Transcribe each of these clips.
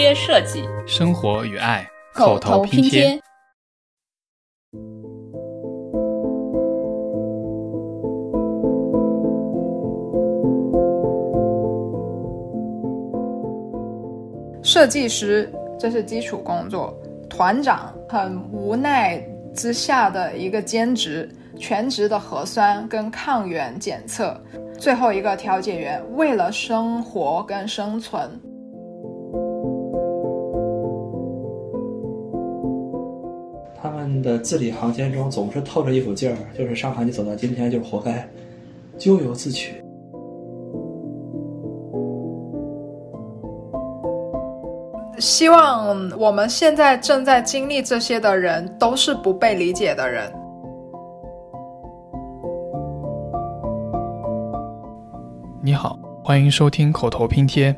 贴设计，生活与爱，口头拼贴。设计师，这是基础工作。团长很无奈之下的一个兼职，全职的核酸跟抗原检测。最后一个调解员，为了生活跟生存，字里行间中总是透着一股劲儿，就是上海你走到今天就是活该，咎由自取。希望我们现在正在经历这些的人都是不被理解的人。你好，欢迎收听口头拼贴。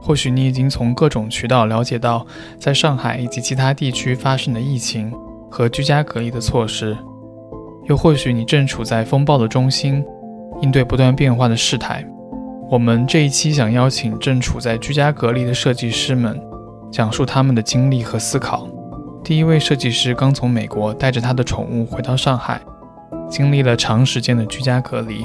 或许你已经从各种渠道了解到，在上海以及其他地区发生的疫情和居家隔离的措施，又或许你正处在风暴的中心，应对不断变化的事态。我们这一期想邀请正处在居家隔离的设计师们。讲述他们的经历和思考。第一位设计师刚从美国带着他的宠物回到上海，经历了长时间的居家隔离。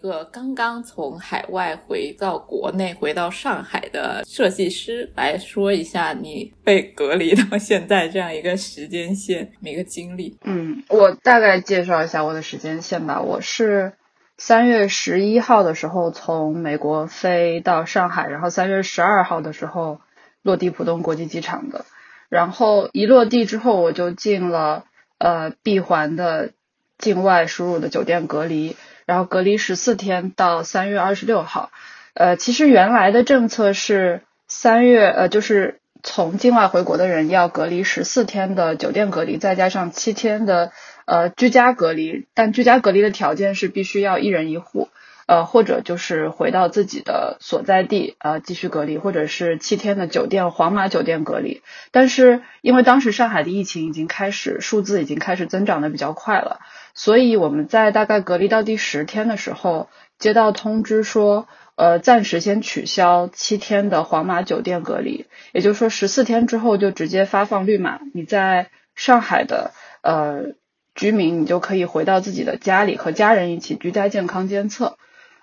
一个刚刚从海外回到国内、回到上海的设计师来说一下，你被隔离到现在这样一个时间线，一个经历。嗯，我大概介绍一下我的时间线吧。我是。三月十一号的时候从美国飞到上海，然后三月十二号的时候落地浦东国际机场的。然后一落地之后，我就进了呃闭环的境外输入的酒店隔离，然后隔离十四天到三月二十六号。呃，其实原来的政策是三月呃就是从境外回国的人要隔离十四天的酒店隔离，再加上七天的。呃，居家隔离，但居家隔离的条件是必须要一人一户，呃，或者就是回到自己的所在地，呃，继续隔离，或者是七天的酒店黄码酒店隔离。但是因为当时上海的疫情已经开始，数字已经开始增长的比较快了，所以我们在大概隔离到第十天的时候，接到通知说，呃，暂时先取消七天的黄码酒店隔离，也就是说十四天之后就直接发放绿码，你在上海的，呃。居民，你就可以回到自己的家里和家人一起居家健康监测。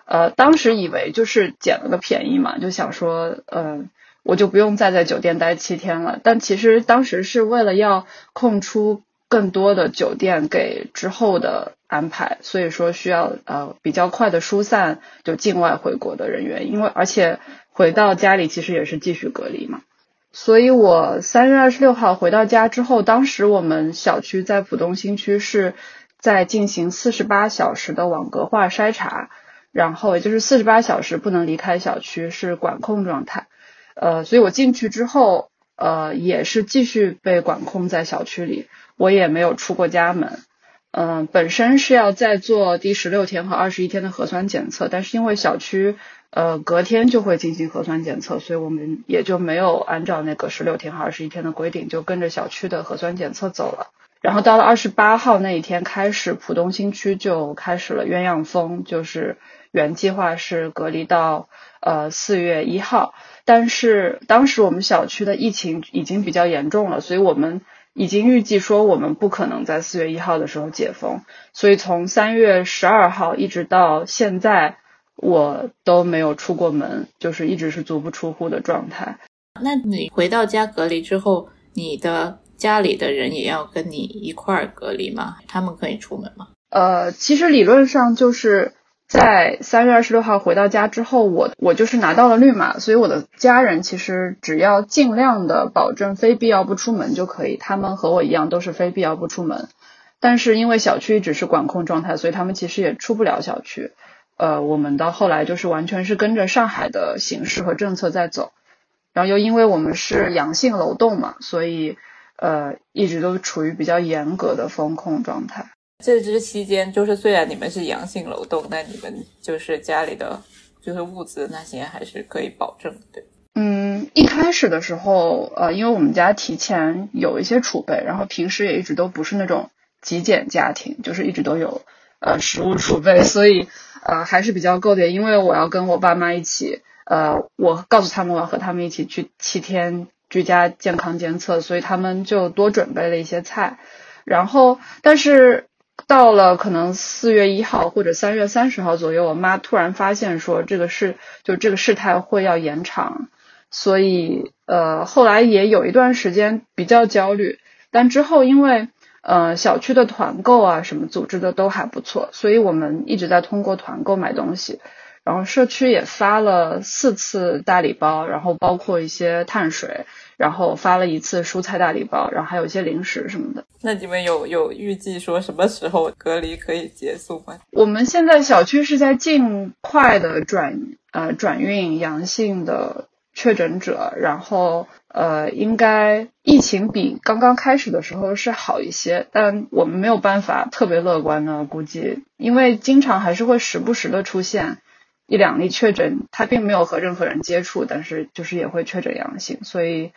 呃，当时以为就是捡了个便宜嘛，就想说，呃，我就不用再在酒店待七天了。但其实当时是为了要空出更多的酒店给之后的安排，所以说需要呃比较快的疏散就境外回国的人员，因为而且回到家里其实也是继续隔离嘛。所以我三月二十六号回到家之后，当时我们小区在浦东新区是在进行四十八小时的网格化筛查，然后也就是四十八小时不能离开小区，是管控状态。呃，所以我进去之后，呃，也是继续被管控在小区里，我也没有出过家门。嗯，本身是要再做第十六天和二十一天的核酸检测，但是因为小区。呃，隔天就会进行核酸检测，所以我们也就没有按照那个十六天和二十一天的规定，就跟着小区的核酸检测走了。然后到了二十八号那一天开始，浦东新区就开始了鸳鸯峰，就是原计划是隔离到呃四月一号，但是当时我们小区的疫情已经比较严重了，所以我们已经预计说我们不可能在四月一号的时候解封，所以从三月十二号一直到现在。我都没有出过门，就是一直是足不出户的状态。那你回到家隔离之后，你的家里的人也要跟你一块儿隔离吗？他们可以出门吗？呃，其实理论上就是在三月二十六号回到家之后，我我就是拿到了绿码，所以我的家人其实只要尽量的保证非必要不出门就可以。他们和我一样都是非必要不出门，但是因为小区一直是管控状态，所以他们其实也出不了小区。呃，我们到后来就是完全是跟着上海的形势和政策在走，然后又因为我们是阳性楼栋嘛，所以呃一直都处于比较严格的风控状态。这支期间，就是虽然你们是阳性楼栋，但你们就是家里的就是物资那些还是可以保证的。嗯，一开始的时候，呃，因为我们家提前有一些储备，然后平时也一直都不是那种极简家庭，就是一直都有呃食物储备，所以。呃，还是比较够的，因为我要跟我爸妈一起呃，我告诉他们我要和他们一起去七天居家健康监测，所以他们就多准备了一些菜。然后，但是到了可能四月一号或者三月三十号左右，我妈突然发现说这个事就这个事态会要延长，所以呃后来也有一段时间比较焦虑，但之后因为呃小区的团购啊什么组织的都还不错，所以我们一直在通过团购买东西。然后社区也发了四次大礼包，然后包括一些碳水，然后发了一次蔬菜大礼包，然后还有一些零食什么的。那你们有有预计说什么时候隔离可以结束吗？我们现在小区是在尽快的转呃转运阳性的确诊者，然后呃应该疫情比刚刚开始的时候是好一些，但我们没有办法特别乐观的估计，因为经常还是会时不时的出现。一两例确诊，他并没有和任何人接触，但是就是也会确诊阳性，所以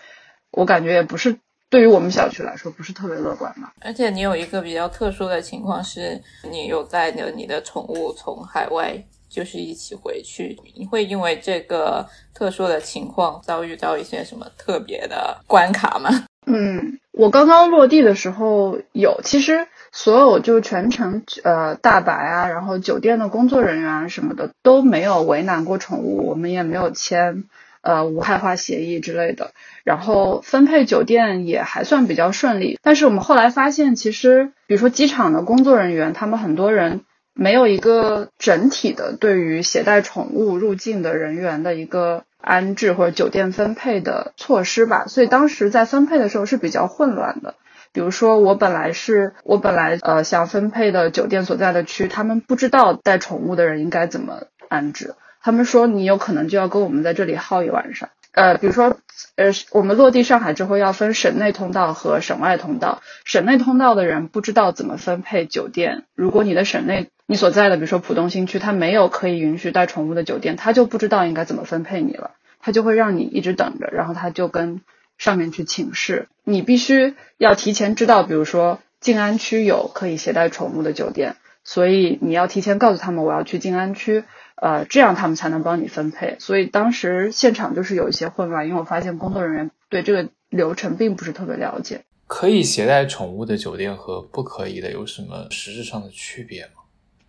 我感觉也不是对于我们小区来说不是特别乐观嘛。而且你有一个比较特殊的情况是，你有带着你的宠物从海外就是一起回去，你会因为这个特殊的情况遭遇到一些什么特别的关卡吗？嗯，我刚刚落地的时候有，其实。所有就全程呃大白啊，然后酒店的工作人员什么的都没有为难过宠物，我们也没有签呃无害化协议之类的。然后分配酒店也还算比较顺利，但是我们后来发现，其实比如说机场的工作人员，他们很多人没有一个整体的对于携带宠物入境的人员的一个安置或者酒店分配的措施吧，所以当时在分配的时候是比较混乱的。比如说，我本来是我本来呃想分配的酒店所在的区，他们不知道带宠物的人应该怎么安置。他们说你有可能就要跟我们在这里耗一晚上。呃，比如说，呃，我们落地上海之后要分省内通道和省外通道，省内通道的人不知道怎么分配酒店。如果你的省内你所在的，比如说浦东新区，它没有可以允许带宠物的酒店，他就不知道应该怎么分配你了，他就会让你一直等着，然后他就跟。上面去请示，你必须要提前知道，比如说静安区有可以携带宠物的酒店，所以你要提前告诉他们我要去静安区，呃，这样他们才能帮你分配。所以当时现场就是有一些混乱，因为我发现工作人员对这个流程并不是特别了解。可以携带宠物的酒店和不可以的有什么实质上的区别吗？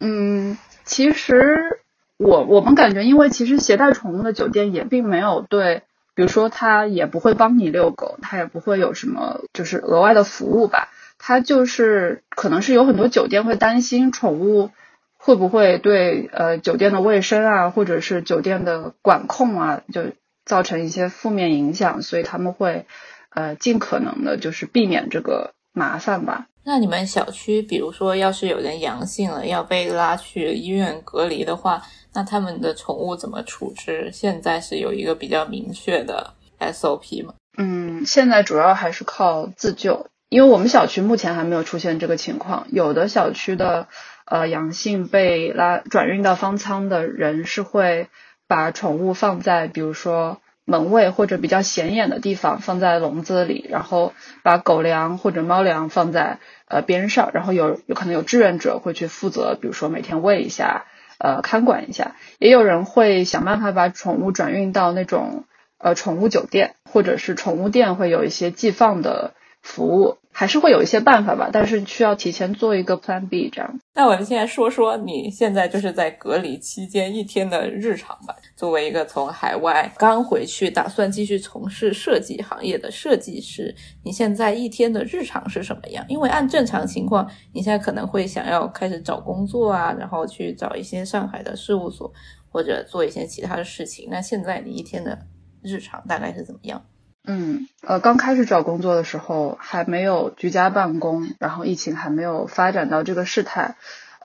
嗯，其实我我们感觉，因为其实携带宠物的酒店也并没有对。比如说，他也不会帮你遛狗，他也不会有什么就是额外的服务吧。他就是可能是有很多酒店会担心宠物会不会对呃酒店的卫生啊，或者是酒店的管控啊，就造成一些负面影响，所以他们会呃尽可能的就是避免这个麻烦吧。那你们小区，比如说要是有人阳性了，要被拉去医院隔离的话。那他们的宠物怎么处置？现在是有一个比较明确的 SOP 吗？嗯，现在主要还是靠自救，因为我们小区目前还没有出现这个情况。有的小区的呃阳性被拉转运到方舱的人是会把宠物放在比如说门卫或者比较显眼的地方，放在笼子里，然后把狗粮或者猫粮放在呃边上，然后有有可能有志愿者会去负责，比如说每天喂一下。呃，看管一下，也有人会想办法把宠物转运到那种呃宠物酒店，或者是宠物店会有一些寄放的服务。还是会有一些办法吧，但是需要提前做一个 Plan B 这样。那我们现在说说你现在就是在隔离期间一天的日常吧。作为一个从海外刚回去，打算继续从事设计行业的设计师，你现在一天的日常是什么样？因为按正常情况，你现在可能会想要开始找工作啊，然后去找一些上海的事务所，或者做一些其他的事情。那现在你一天的日常大概是怎么样？嗯，呃，刚开始找工作的时候还没有居家办公，然后疫情还没有发展到这个事态，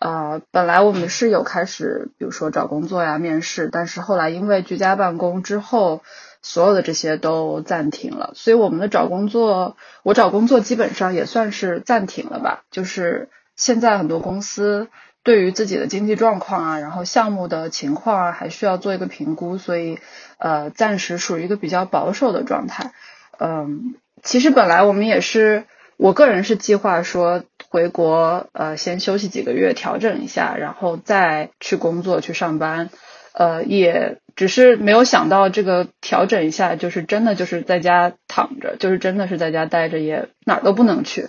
呃，本来我们是有开始，比如说找工作呀、面试，但是后来因为居家办公之后，所有的这些都暂停了，所以我们的找工作，我找工作基本上也算是暂停了吧，就是现在很多公司。对于自己的经济状况啊，然后项目的情况啊，还需要做一个评估，所以呃，暂时属于一个比较保守的状态。嗯，其实本来我们也是，我个人是计划说回国，呃，先休息几个月，调整一下，然后再去工作去上班。呃，也只是没有想到这个调整一下，就是真的就是在家躺着，就是真的是在家待着，也哪儿都不能去。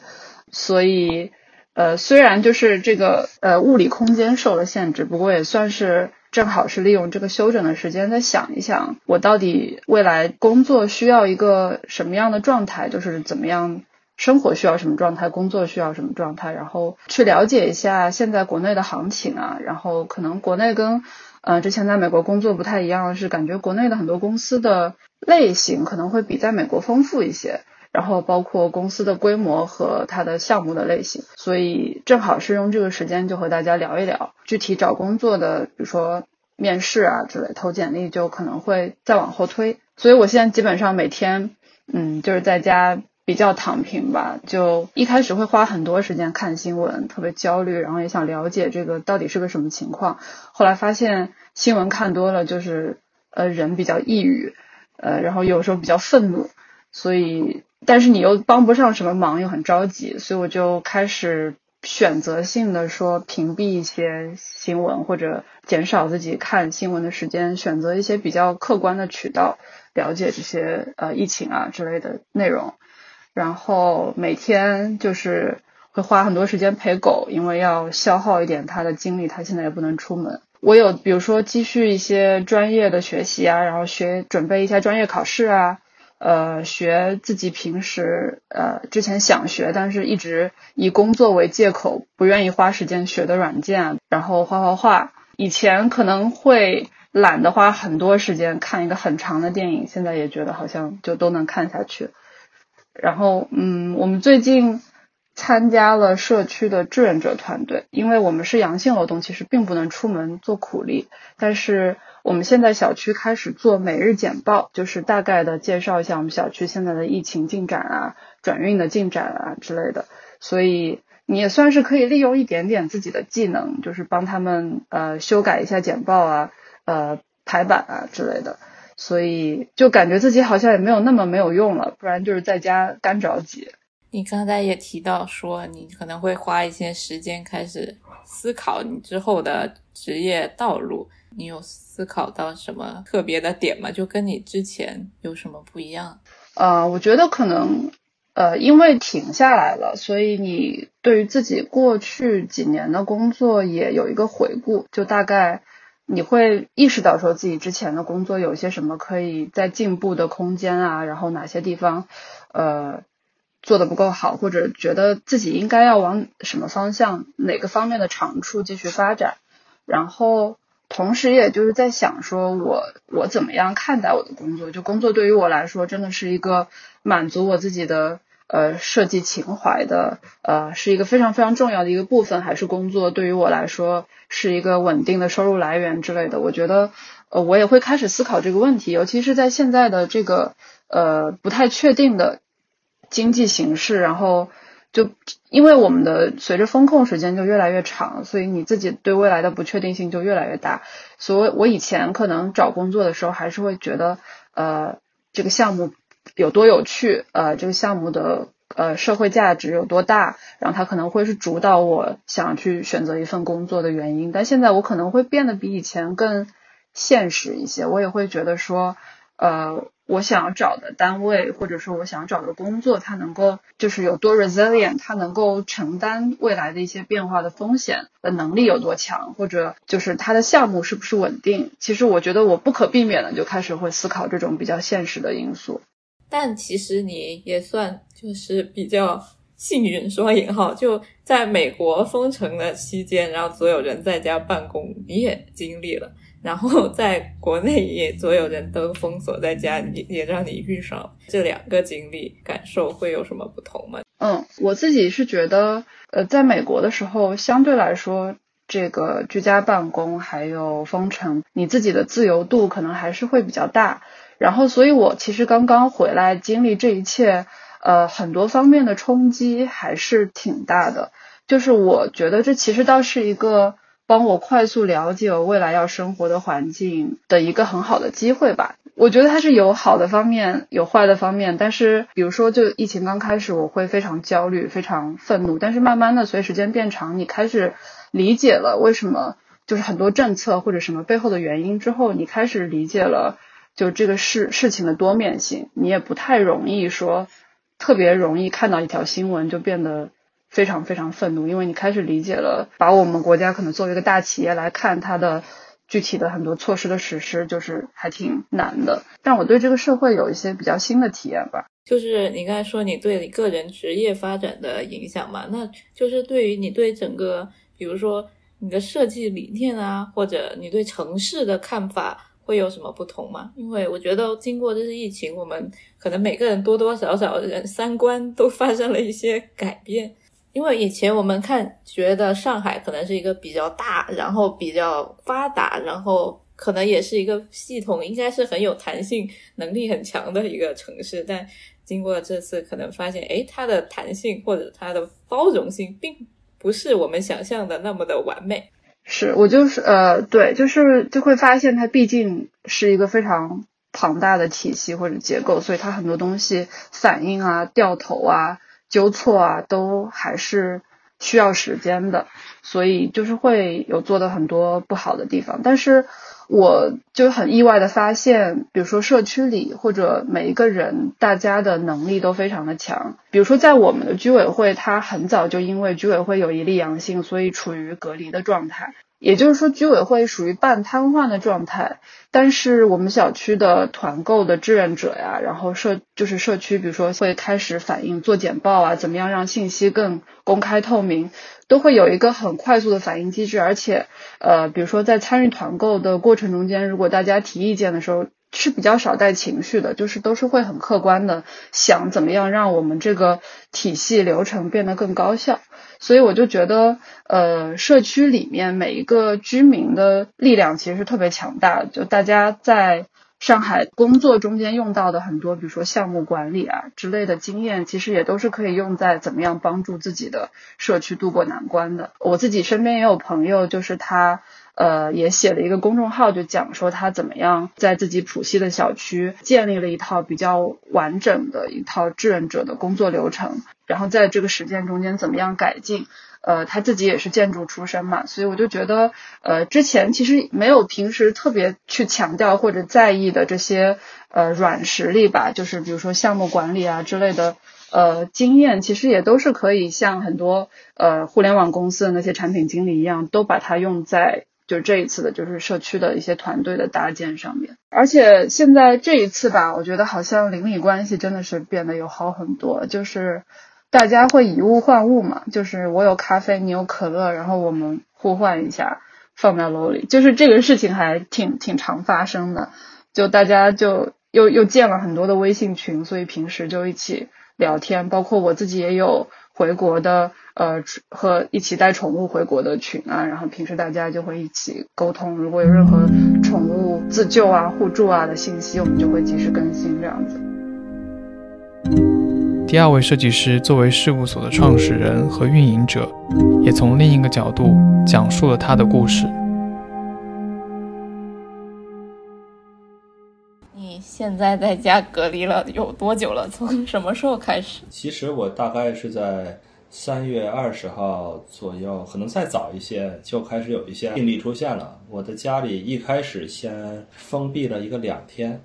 所以，呃，虽然就是这个呃物理空间受了限制，不过也算是正好是利用这个休整的时间，再想一想，我到底未来工作需要一个什么样的状态，就是怎么样。生活需要什么状态，工作需要什么状态，然后去了解一下现在国内的行情啊，然后可能国内跟呃之前在美国工作不太一样，是感觉国内的很多公司的类型可能会比在美国丰富一些，然后包括公司的规模和它的项目的类型，所以正好是用这个时间就和大家聊一聊具体找工作的，比如说面试啊之类，投简历就可能会再往后推，所以我现在基本上每天嗯就是在家。比较躺平吧，就一开始会花很多时间看新闻，特别焦虑，然后也想了解这个到底是个什么情况。后来发现新闻看多了，就是呃人比较抑郁，呃然后有时候比较愤怒，所以但是你又帮不上什么忙，又很着急，所以我就开始选择性的说屏蔽一些新闻，或者减少自己看新闻的时间，选择一些比较客观的渠道了解这些呃疫情啊之类的内容。然后每天就是会花很多时间陪狗，因为要消耗一点它的精力，它现在也不能出门。我有比如说积蓄一些专业的学习啊，然后学准备一下专业考试啊，呃，学自己平时呃之前想学但是一直以工作为借口不愿意花时间学的软件，然后画画画。以前可能会懒得花很多时间看一个很长的电影，现在也觉得好像就都能看下去。然后，嗯，我们最近参加了社区的志愿者团队，因为我们是阳性劳动，其实并不能出门做苦力。但是我们现在小区开始做每日简报，就是大概的介绍一下我们小区现在的疫情进展啊、转运的进展啊之类的。所以你也算是可以利用一点点自己的技能，就是帮他们呃修改一下简报啊、呃排版啊之类的。所以就感觉自己好像也没有那么没有用了，不然就是在家干着急。你刚才也提到说，你可能会花一些时间开始思考你之后的职业道路。你有思考到什么特别的点吗？就跟你之前有什么不一样？呃，我觉得可能呃，因为停下来了，所以你对于自己过去几年的工作也有一个回顾，就大概。你会意识到说自己之前的工作有些什么可以再进步的空间啊，然后哪些地方呃做的不够好，或者觉得自己应该要往什么方向、哪个方面的长处继续发展，然后同时也就是在想说我我怎么样看待我的工作，就工作对于我来说真的是一个满足我自己的。呃，设计情怀的，呃，是一个非常非常重要的一个部分，还是工作对于我来说是一个稳定的收入来源之类的？我觉得，呃，我也会开始思考这个问题，尤其是在现在的这个呃不太确定的经济形势，然后就因为我们的随着风控时间就越来越长，所以你自己对未来的不确定性就越来越大。所以，我以前可能找工作的时候，还是会觉得，呃，这个项目。有多有趣？呃，这个项目的呃社会价值有多大？然后它可能会是主导我想去选择一份工作的原因。但现在我可能会变得比以前更现实一些。我也会觉得说，呃，我想要找的单位或者说我想找的工作，它能够就是有多 resilient，它能够承担未来的一些变化的风险的能力有多强，或者就是它的项目是不是稳定？其实我觉得我不可避免的就开始会思考这种比较现实的因素。但其实你也算就是比较幸运，说引号，就在美国封城的期间，然后所有人在家办公，你也经历了；然后 在国内也所有人都封锁在家，也也让你遇上这两个经历，感受会有什么不同吗？嗯，我自己是觉得，呃，在美国的时候，相对来说，这个居家办公还有封城，你自己的自由度可能还是会比较大。然后，所以我其实刚刚回来经历这一切，呃，很多方面的冲击还是挺大的。就是我觉得这其实倒是一个帮我快速了解我未来要生活的环境的一个很好的机会吧。我觉得它是有好的方面，有坏的方面。但是，比如说，就疫情刚开始，我会非常焦虑、非常愤怒。但是慢慢的，随时间变长，你开始理解了为什么。就是很多政策或者什么背后的原因之后，你开始理解了就这个事事情的多面性，你也不太容易说特别容易看到一条新闻就变得非常非常愤怒，因为你开始理解了，把我们国家可能作为一个大企业来看它的。具体的很多措施的实施就是还挺难的，但我对这个社会有一些比较新的体验吧。就是你刚才说你对你个人职业发展的影响嘛，那就是对于你对整个，比如说你的设计理念啊，或者你对城市的看法会有什么不同吗？因为我觉得经过这次疫情，我们可能每个人多多少少人三观都发生了一些改变。因为以前我们看觉得上海可能是一个比较大，然后比较发达，然后可能也是一个系统，应该是很有弹性、能力很强的一个城市。但经过这次，可能发现，哎，它的弹性或者它的包容性，并不是我们想象的那么的完美。是我就是呃，对，就是就会发现它毕竟是一个非常庞大的体系或者结构，所以它很多东西反应啊、掉头啊。纠错啊，都还是需要时间的，所以就是会有做的很多不好的地方。但是我就很意外的发现，比如说社区里或者每一个人，大家的能力都非常的强。比如说在我们的居委会，他很早就因为居委会有一例阳性，所以处于隔离的状态。也就是说，居委会属于半瘫痪的状态，但是我们小区的团购的志愿者呀，然后社就是社区，比如说会开始反映做简报啊，怎么样让信息更公开透明，都会有一个很快速的反应机制，而且呃，比如说在参与团购的过程中间，如果大家提意见的时候。是比较少带情绪的，就是都是会很客观的想怎么样让我们这个体系流程变得更高效。所以我就觉得，呃，社区里面每一个居民的力量其实是特别强大的。就大家在上海工作中间用到的很多，比如说项目管理啊之类的经验，其实也都是可以用在怎么样帮助自己的社区渡过难关的。我自己身边也有朋友，就是他。呃，也写了一个公众号，就讲说他怎么样在自己浦西的小区建立了一套比较完整的一套志愿者的工作流程，然后在这个实践中间怎么样改进。呃，他自己也是建筑出身嘛，所以我就觉得，呃，之前其实没有平时特别去强调或者在意的这些呃软实力吧，就是比如说项目管理啊之类的呃经验，其实也都是可以像很多呃互联网公司的那些产品经理一样，都把它用在。就这一次的，就是社区的一些团队的搭建上面，而且现在这一次吧，我觉得好像邻里关系真的是变得有好很多，就是大家会以物换物嘛，就是我有咖啡，你有可乐，然后我们互换一下放在楼里，就是这个事情还挺挺常发生的，就大家就又又建了很多的微信群，所以平时就一起聊天，包括我自己也有回国的。呃，和一起带宠物回国的群啊，然后平时大家就会一起沟通，如果有任何宠物自救啊、互助啊的信息，我们就会及时更新这样子。第二位设计师作为事务所的创始人和运营者，也从另一个角度讲述了他的故事。现在在家隔离了有多久了？从什么时候开始？其实我大概是在。三月二十号左右，可能再早一些，就开始有一些病例出现了。我的家里一开始先封闭了一个两天，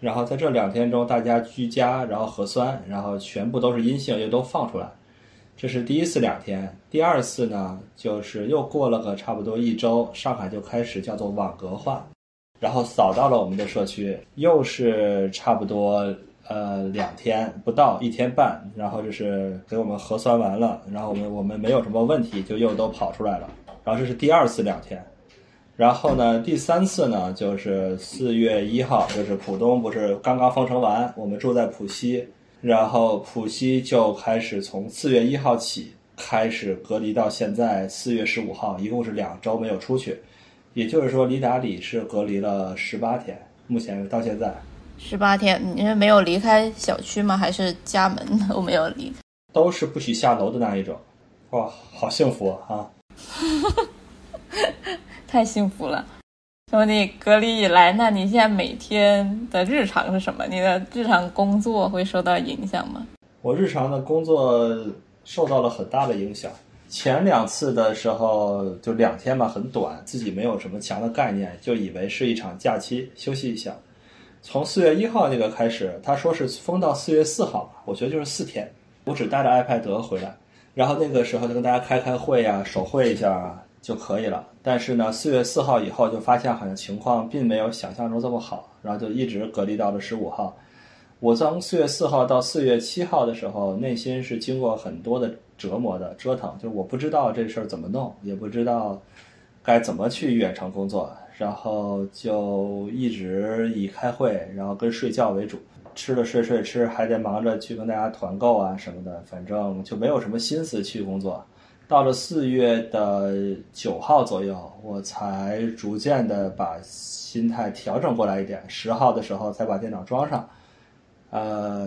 然后在这两天中，大家居家，然后核酸，然后全部都是阴性，又都放出来。这是第一次两天。第二次呢，就是又过了个差不多一周，上海就开始叫做网格化，然后扫到了我们的社区，又是差不多。呃，两天不到，一天半，然后就是给我们核酸完了，然后我们我们没有什么问题，就又都跑出来了。然后这是第二次两天，然后呢，第三次呢，就是四月一号，就是浦东不是刚刚封城完，我们住在浦西，然后浦西就开始从四月一号起开始隔离到现在四月十五号，一共是两周没有出去，也就是说李达里是隔离了十八天，目前到现在。十八天，你是没有离开小区吗？还是家门 都没有离？都是不许下楼的那一种。哇，好幸福啊！太幸福了。从你隔离以来，那你现在每天的日常是什么？你的日常工作会受到影响吗？我日常的工作受到了很大的影响。前两次的时候就两天嘛，很短，自己没有什么强的概念，就以为是一场假期，休息一下。从四月一号那个开始，他说是封到四月四号吧，我觉得就是四天，我只带着 iPad 回来，然后那个时候就跟大家开开会呀，手绘一下啊就可以了。但是呢，四月四号以后就发现好像情况并没有想象中这么好，然后就一直隔离到了十五号。我从四月四号到四月七号的时候，内心是经过很多的折磨的折腾，就是我不知道这事儿怎么弄，也不知道该怎么去远程工作，然后就一直以开会，然后跟睡觉为主，吃了睡睡吃，还得忙着去跟大家团购啊什么的，反正就没有什么心思去工作。到了四月的九号左右，我才逐渐的把心态调整过来一点，十号的时候才把电脑装上。呃，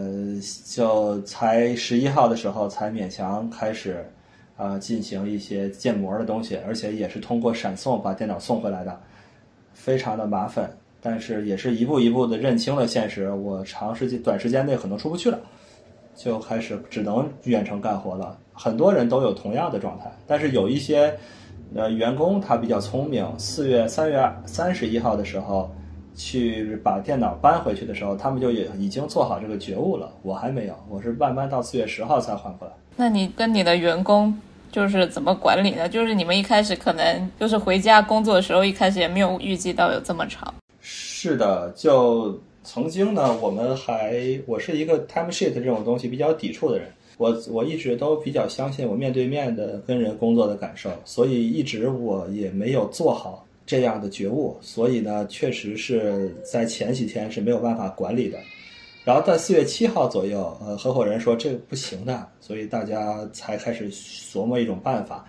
就才十一号的时候才勉强开始，啊，进行一些建模的东西，而且也是通过闪送把电脑送回来的，非常的麻烦，但是也是一步一步的认清了现实，我长时间短时间内可能出不去了，就开始只能远程干活了。很多人都有同样的状态，但是有一些呃员工他比较聪明，四月三月三十一号的时候。去把电脑搬回去的时候，他们就也已经做好这个觉悟了。我还没有，我是慢慢到四月十号才换过来。那你跟你的员工就是怎么管理的？就是你们一开始可能就是回家工作的时候，一开始也没有预计到有这么长。是的，就曾经呢，我们还我是一个 time sheet 这种东西比较抵触的人，我我一直都比较相信我面对面的跟人工作的感受，所以一直我也没有做好。这样的觉悟，所以呢，确实是在前几天是没有办法管理的。然后在四月七号左右，呃，合伙人说这个不行的，所以大家才开始琢磨一种办法，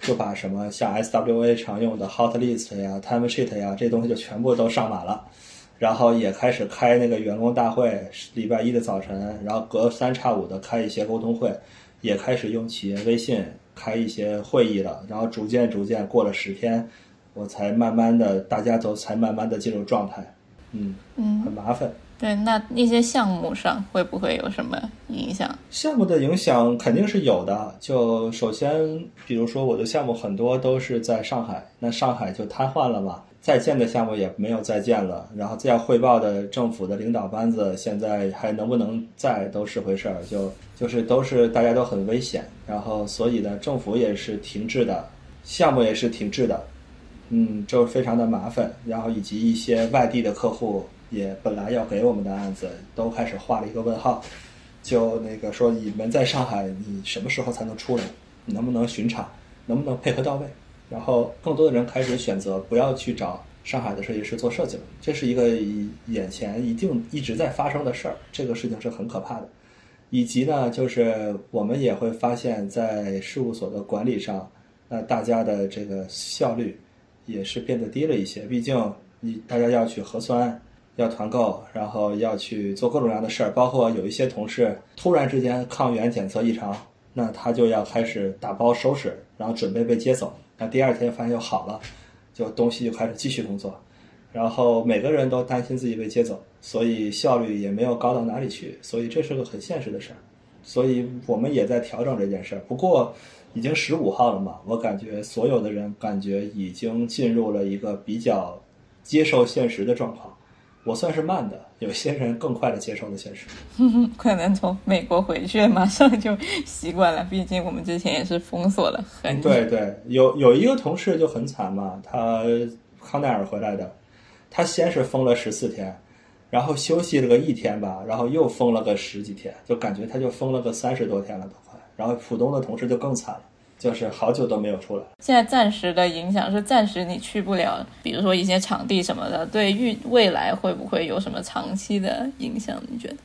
就把什么像 SWA 常用的 Hot List 呀、Time Sheet 呀这东西就全部都上满了，然后也开始开那个员工大会，礼拜一的早晨，然后隔三差五的开一些沟通会，也开始用企业微信开一些会议了，然后逐渐逐渐过了十天。我才慢慢的，大家都才慢慢的进入状态，嗯嗯，很麻烦。对，那那些项目上会不会有什么影响？项目的影响肯定是有的。就首先，比如说我的项目很多都是在上海，那上海就瘫痪了嘛，在建的项目也没有再建了，然后再要汇报的政府的领导班子现在还能不能在都是回事儿，就就是都是大家都很危险，然后所以呢，政府也是停滞的，项目也是停滞的。嗯，就非常的麻烦，然后以及一些外地的客户也本来要给我们的案子，都开始画了一个问号，就那个说你们在上海，你什么时候才能出来？能不能巡场？能不能配合到位？然后更多的人开始选择不要去找上海的设计师做设计了，这是一个眼前一定一直在发生的事儿，这个事情是很可怕的。以及呢，就是我们也会发现，在事务所的管理上，那大家的这个效率。也是变得低了一些，毕竟你大家要去核酸，要团购，然后要去做各种各样的事儿，包括有一些同事突然之间抗原检测异常，那他就要开始打包收拾，然后准备被接走。那第二天发现又好了，就东西就开始继续工作，然后每个人都担心自己被接走，所以效率也没有高到哪里去，所以这是个很现实的事儿，所以我们也在调整这件事儿。不过。已经十五号了嘛，我感觉所有的人感觉已经进入了一个比较接受现实的状况。我算是慢的，有些人更快的接受了现实。可能从美国回去马上就习惯了，毕竟我们之前也是封锁了很久。对对，有有一个同事就很惨嘛，他康奈尔回来的，他先是封了十四天，然后休息了个一天吧，然后又封了个十几天，就感觉他就封了个三十多天了都。然后浦东的同事就更惨了，就是好久都没有出来。现在暂时的影响是暂时你去不了，比如说一些场地什么的，对预未来会不会有什么长期的影响？你觉得？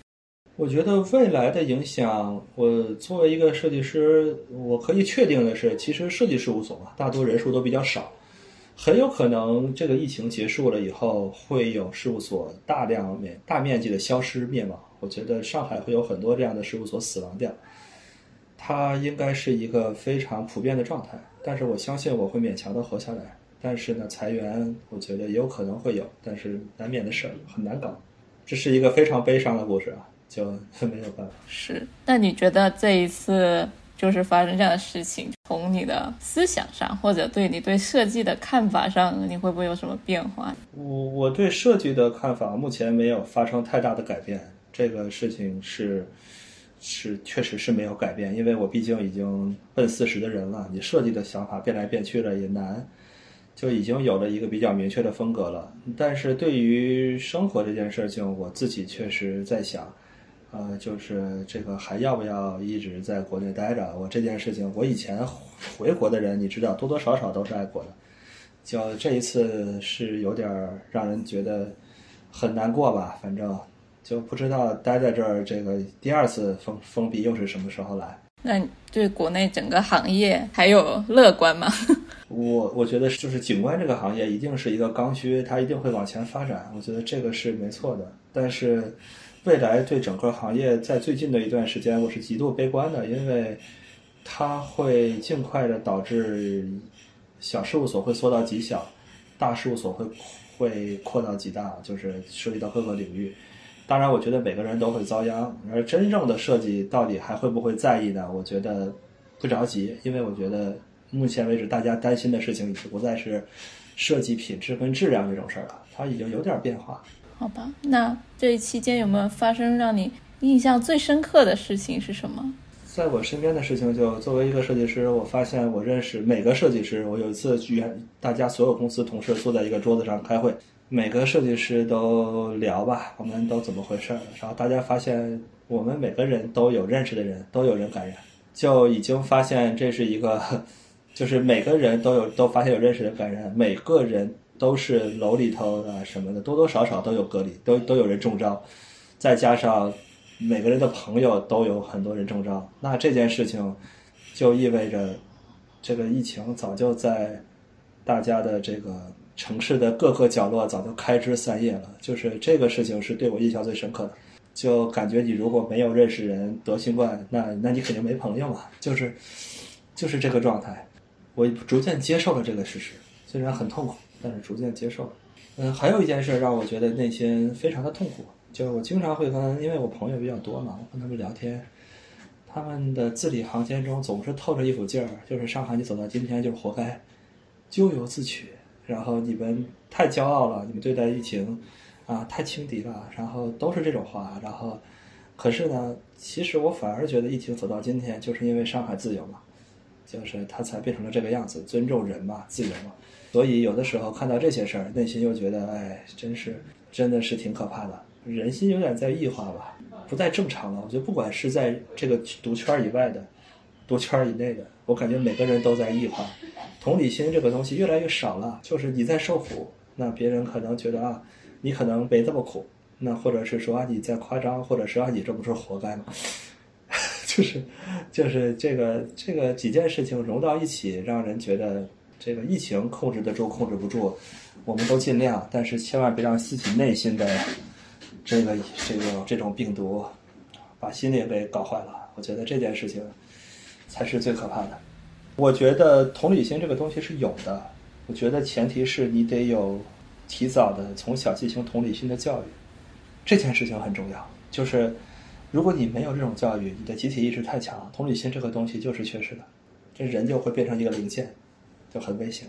我觉得未来的影响，我作为一个设计师，我可以确定的是，其实设计事务所嘛，大多人数都比较少，很有可能这个疫情结束了以后，会有事务所大量面大面积的消失灭亡。我觉得上海会有很多这样的事务所死亡掉。它应该是一个非常普遍的状态，但是我相信我会勉强的活下来。但是呢，裁员我觉得也有可能会有，但是难免的事儿，很难搞。这是一个非常悲伤的故事啊，就没有办法。是，那你觉得这一次就是发生这样的事情，从你的思想上，或者对你对设计的看法上，你会不会有什么变化？我我对设计的看法目前没有发生太大的改变，这个事情是是确实是没有改变，因为我毕竟已经奔四十的人了，你设计的想法变来变去的也难，就已经有了一个比较明确的风格了。但是对于生活这件事情，我自己确实在想。呃，就是这个还要不要一直在国内待着？我这件事情，我以前回国的人，你知道，多多少少都是爱国的。就这一次是有点让人觉得很难过吧，反正就不知道待在这儿，这个第二次封封闭又是什么时候来？那对国内整个行业还有乐观吗？我我觉得就是景观这个行业一定是一个刚需，它一定会往前发展，我觉得这个是没错的，但是。未来对整个行业在最近的一段时间，我是极度悲观的，因为它会尽快的导致小事务所会缩到极小，大事务所会会扩到极大，就是涉及到各个领域。当然，我觉得每个人都会遭殃。而真正的设计到底还会不会在意呢？我觉得不着急，因为我觉得目前为止大家担心的事情已经不再是设计品质跟质量这种事儿了，它已经有点变化。好吧，那这一期间有没有发生让你印象最深刻的事情是什么？在我身边的事情，就作为一个设计师，我发现我认识每个设计师。我有一次约大家所有公司同事坐在一个桌子上开会，每个设计师都聊吧，我们都怎么回事儿。然后大家发现，我们每个人都有认识的人，都有人感染，就已经发现这是一个，就是每个人都有都发现有认识的感染，每个人。都是楼里头的什么的，多多少少都有隔离，都都有人中招，再加上每个人的朋友都有很多人中招，那这件事情就意味着这个疫情早就在大家的这个城市的各个角落早就开枝散叶了。就是这个事情是对我印象最深刻的，就感觉你如果没有认识人得新冠，那那你肯定没朋友嘛，就是就是这个状态。我逐渐接受了这个事实，虽然很痛苦。但是逐渐接受了，嗯，还有一件事让我觉得内心非常的痛苦，就是我经常会跟，因为我朋友比较多嘛，我跟他们聊天，他们的字里行间中总是透着一股劲儿，就是上海你走到今天就是活该，咎由自取，然后你们太骄傲了，你们对待疫情啊太轻敌了，然后都是这种话，然后，可是呢，其实我反而觉得疫情走到今天，就是因为上海自由嘛，就是它才变成了这个样子，尊重人嘛，自由嘛。所以有的时候看到这些事儿，内心又觉得，哎，真是，真的是挺可怕的。人心有点在异化吧，不再正常了。我觉得不管是在这个毒圈以外的，毒圈以内的，我感觉每个人都在异化。同理心这个东西越来越少了。就是你在受苦，那别人可能觉得啊，你可能没这么苦，那或者是说啊你在夸张，或者是啊你这不是活该吗？就是，就是这个这个几件事情融到一起，让人觉得。这个疫情控制得住，控制不住，我们都尽量，但是千万别让自己内心的这个这个这种病毒把心灵给搞坏了。我觉得这件事情才是最可怕的。我觉得同理心这个东西是有的，我觉得前提是你得有提早的从小进行同理心的教育，这件事情很重要。就是如果你没有这种教育，你的集体意识太强，同理心这个东西就是缺失的，这人就会变成一个零件。就很危险。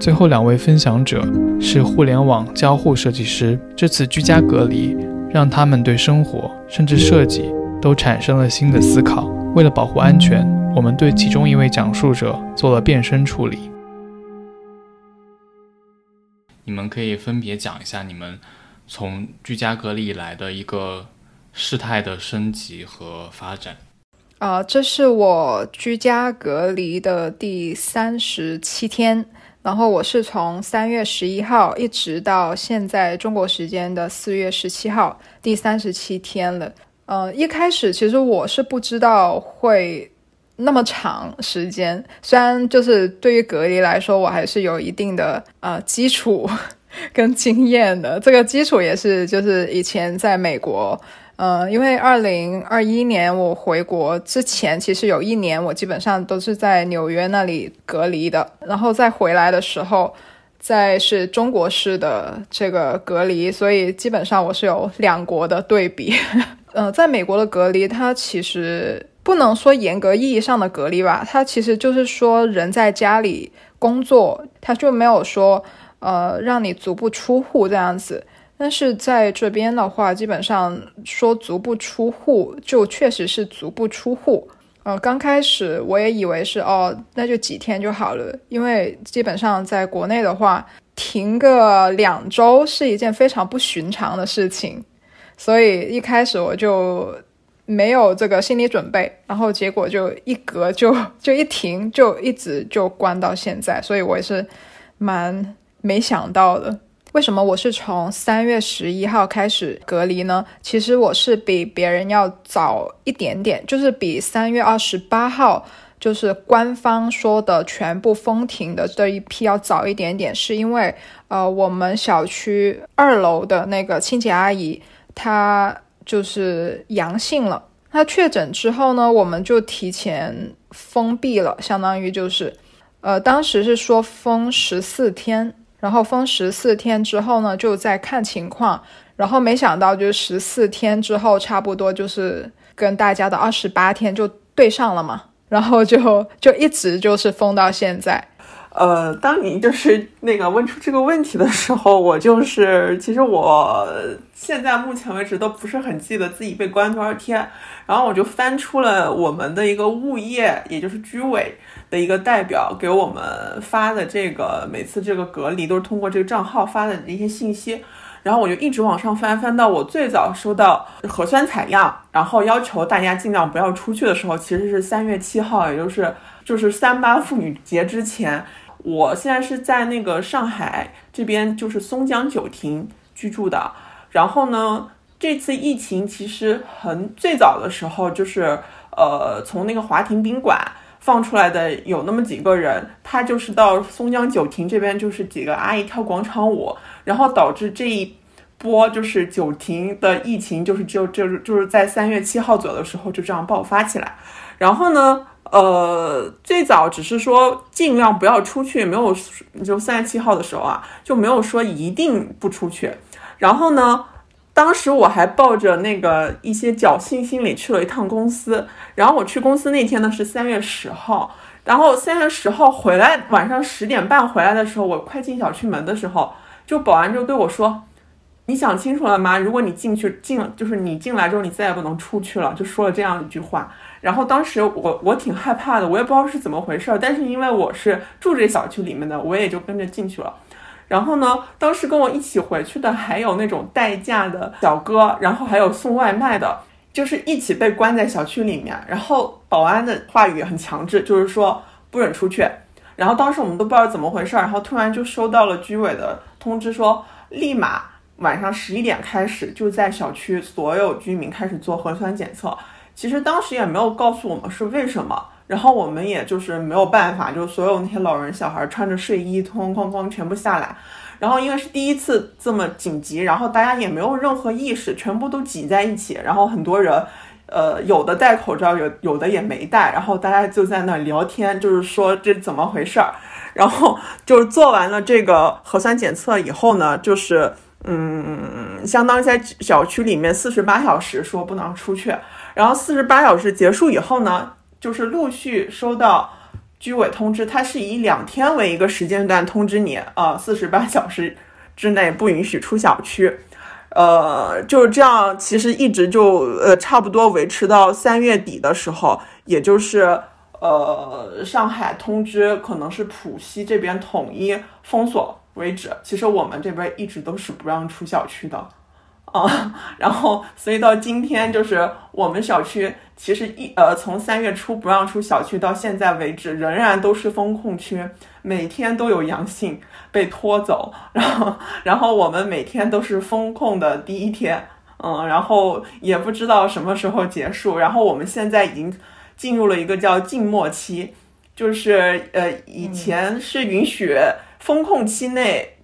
最后两位分享者是互联网交互设计师，这次居家隔离让他们对生活甚至设计都产生了新的思考。为了保护安全，我们对其中一位讲述者做了变声处理。你们可以分别讲一下你们从居家隔离以来的一个事态的升级和发展。啊，这是我居家隔离的第三十七天，然后我是从三月十一号一直到现在中国时间的四月十七号，第三十七天了。呃，一开始其实我是不知道会那么长时间，虽然就是对于隔离来说，我还是有一定的呃基础跟经验的。这个基础也是就是以前在美国。呃，因为二零二一年我回国之前，其实有一年我基本上都是在纽约那里隔离的，然后再回来的时候，再是中国式的这个隔离，所以基本上我是有两国的对比。呃，在美国的隔离，它其实不能说严格意义上的隔离吧，它其实就是说人在家里工作，它就没有说呃让你足不出户这样子。但是在这边的话，基本上说足不出户，就确实是足不出户。呃，刚开始我也以为是哦，那就几天就好了，因为基本上在国内的话，停个两周是一件非常不寻常的事情。所以一开始我就没有这个心理准备，然后结果就一隔就就一停，就一直就关到现在，所以我也是蛮没想到的。为什么我是从三月十一号开始隔离呢？其实我是比别人要早一点点，就是比三月二十八号就是官方说的全部封停的这一批要早一点点，是因为呃我们小区二楼的那个清洁阿姨。他就是阳性了，他确诊之后呢，我们就提前封闭了，相当于就是，呃，当时是说封十四天，然后封十四天之后呢，就再看情况，然后没想到就是十四天之后，差不多就是跟大家的二十八天就对上了嘛，然后就就一直就是封到现在。呃，当你就是那个问出这个问题的时候，我就是其实我现在目前为止都不是很记得自己被关多少天，然后我就翻出了我们的一个物业，也就是居委的一个代表给我们发的这个每次这个隔离都是通过这个账号发的一些信息，然后我就一直往上翻，翻到我最早收到核酸采样，然后要求大家尽量不要出去的时候，其实是三月七号，也就是就是三八妇女节之前。我现在是在那个上海这边，就是松江九亭居住的。然后呢，这次疫情其实很最早的时候，就是呃，从那个华亭宾馆放出来的有那么几个人，他就是到松江九亭这边，就是几个阿姨跳广场舞，然后导致这一波就是九亭的疫情，就是就就就是在三月七号左右的时候就这样爆发起来。然后呢？呃，最早只是说尽量不要出去，没有就三十七号的时候啊，就没有说一定不出去。然后呢，当时我还抱着那个一些侥幸心理去了一趟公司。然后我去公司那天呢是三月十号，然后三月十号回来，晚上十点半回来的时候，我快进小区门的时候，就保安就对我说：“你想清楚了吗？如果你进去进，就是你进来之后你再也不能出去了。”就说了这样一句话。然后当时我我挺害怕的，我也不知道是怎么回事儿。但是因为我是住这小区里面的，我也就跟着进去了。然后呢，当时跟我一起回去的还有那种代驾的小哥，然后还有送外卖的，就是一起被关在小区里面。然后保安的话语很强制，就是说不准出去。然后当时我们都不知道怎么回事儿，然后突然就收到了居委的通知，说立马晚上十一点开始就在小区所有居民开始做核酸检测。其实当时也没有告诉我们是为什么，然后我们也就是没有办法，就所有那些老人小孩穿着睡衣，哐哐哐全部下来，然后因为是第一次这么紧急，然后大家也没有任何意识，全部都挤在一起，然后很多人，呃，有的戴口罩，有有的也没戴，然后大家就在那聊天，就是说这怎么回事儿，然后就是做完了这个核酸检测以后呢，就是嗯，相当于在小区里面四十八小时说不能出去。然后四十八小时结束以后呢，就是陆续收到居委通知，它是以两天为一个时间段通知你，啊，四十八小时之内不允许出小区，呃，就是这样，其实一直就呃差不多维持到三月底的时候，也就是呃上海通知可能是浦西这边统一封锁为止，其实我们这边一直都是不让出小区的。啊，然后所以到今天就是我们小区其实一呃从三月初不让出小区到现在为止，仍然都是封控区，每天都有阳性被拖走，然后然后我们每天都是封控的第一天，嗯，然后也不知道什么时候结束，然后我们现在已经进入了一个叫静默期，就是呃以前是允许封控期内。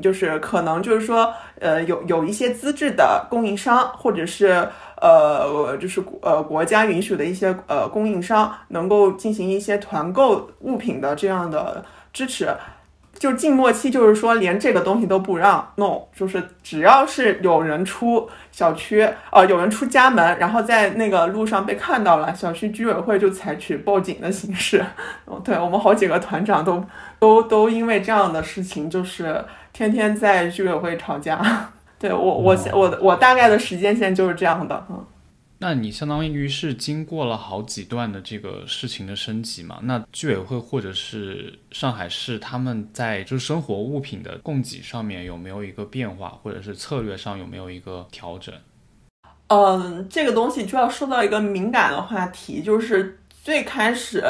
就是可能就是说，呃，有有一些资质的供应商，或者是呃，就是呃国家允许的一些呃供应商，能够进行一些团购物品的这样的支持。就静默期，就是说连这个东西都不让弄，就是只要是有人出小区，呃，有人出家门，然后在那个路上被看到了，小区居委会就采取报警的形式。对我们好几个团长都都都因为这样的事情，就是天天在居委会吵架。对我我我我大概的时间线就是这样的，嗯。那你相当于是经过了好几段的这个事情的升级嘛？那居委会或者是上海市，他们在就是生活物品的供给上面有没有一个变化，或者是策略上有没有一个调整？嗯，这个东西就要说到一个敏感的话题，就是最开始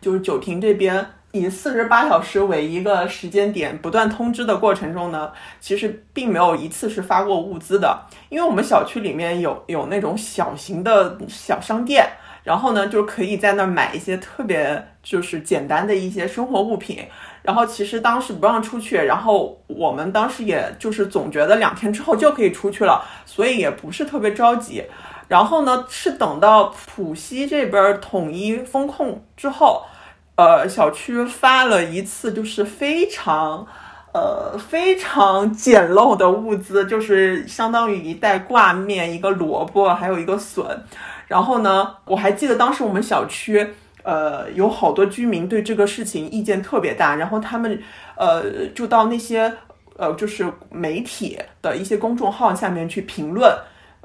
就是九亭这边。以四十八小时为一个时间点不断通知的过程中呢，其实并没有一次是发过物资的，因为我们小区里面有有那种小型的小商店，然后呢就可以在那儿买一些特别就是简单的一些生活物品，然后其实当时不让出去，然后我们当时也就是总觉得两天之后就可以出去了，所以也不是特别着急，然后呢是等到浦西这边统一封控之后。呃，小区发了一次，就是非常，呃，非常简陋的物资，就是相当于一袋挂面、一个萝卜，还有一个笋。然后呢，我还记得当时我们小区，呃，有好多居民对这个事情意见特别大，然后他们，呃，就到那些，呃，就是媒体的一些公众号下面去评论，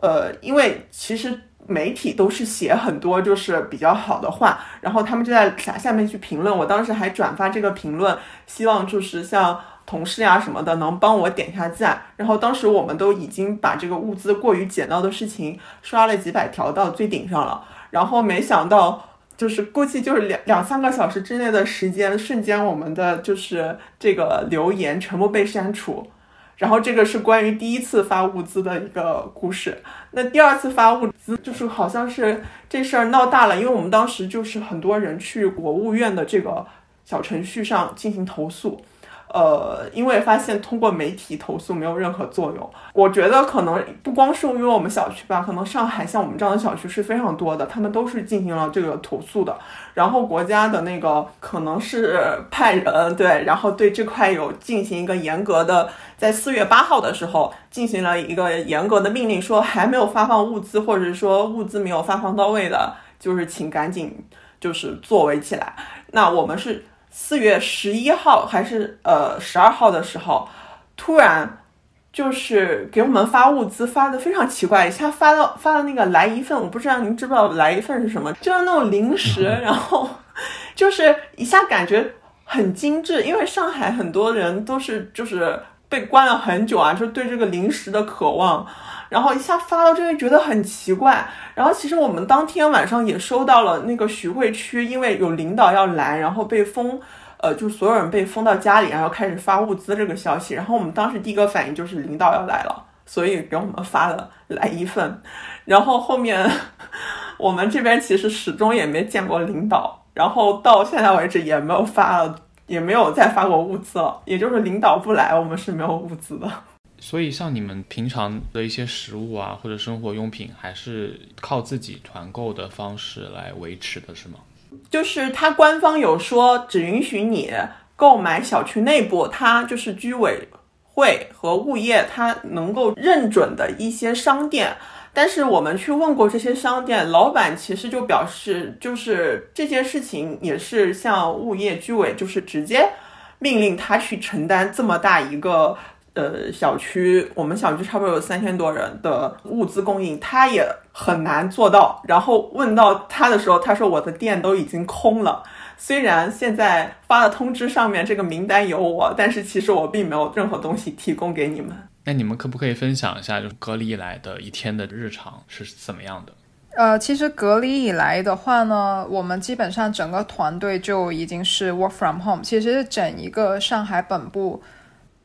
呃，因为其实。媒体都是写很多就是比较好的话，然后他们就在下下面去评论。我当时还转发这个评论，希望就是像同事呀什么的能帮我点下赞。然后当时我们都已经把这个物资过于简陋的事情刷了几百条到最顶上了。然后没想到，就是估计就是两两三个小时之内的时间，瞬间我们的就是这个留言全部被删除。然后这个是关于第一次发物资的一个故事。那第二次发物资，就是好像是这事儿闹大了，因为我们当时就是很多人去国务院的这个小程序上进行投诉。呃，因为发现通过媒体投诉没有任何作用，我觉得可能不光是因为我们小区吧，可能上海像我们这样的小区是非常多的，他们都是进行了这个投诉的。然后国家的那个可能是派人对，然后对这块有进行一个严格的，在四月八号的时候进行了一个严格的命令，说还没有发放物资，或者说物资没有发放到位的，就是请赶紧就是作为起来。那我们是。四月十一号还是呃十二号的时候，突然就是给我们发物资，发的非常奇怪，一下发到发了那个来一份，我不知道您知不知道来一份是什么，就是那种零食，然后就是一下感觉很精致，因为上海很多人都是就是被关了很久啊，就对这个零食的渴望。然后一下发到这边，觉得很奇怪。然后其实我们当天晚上也收到了那个徐汇区，因为有领导要来，然后被封，呃，就所有人被封到家里，然后开始发物资这个消息。然后我们当时第一个反应就是领导要来了，所以给我们发了来一份。然后后面 我们这边其实始终也没见过领导，然后到现在为止也没有发了，也没有再发过物资了。也就是领导不来，我们是没有物资的。所以，像你们平常的一些食物啊，或者生活用品，还是靠自己团购的方式来维持的，是吗？就是它官方有说，只允许你购买小区内部，它就是居委会和物业它能够认准的一些商店。但是我们去问过这些商店老板，其实就表示，就是这件事情也是像物业居委，就是直接命令他去承担这么大一个。呃，小区我们小区差不多有三千多人的物资供应，他也很难做到。然后问到他的时候，他说我的店都已经空了。虽然现在发的通知上面这个名单有我，但是其实我并没有任何东西提供给你们。那你们可不可以分享一下，就是隔离以来的一天的日常是怎么样的？呃，其实隔离以来的话呢，我们基本上整个团队就已经是 work from home。其实整一个上海本部。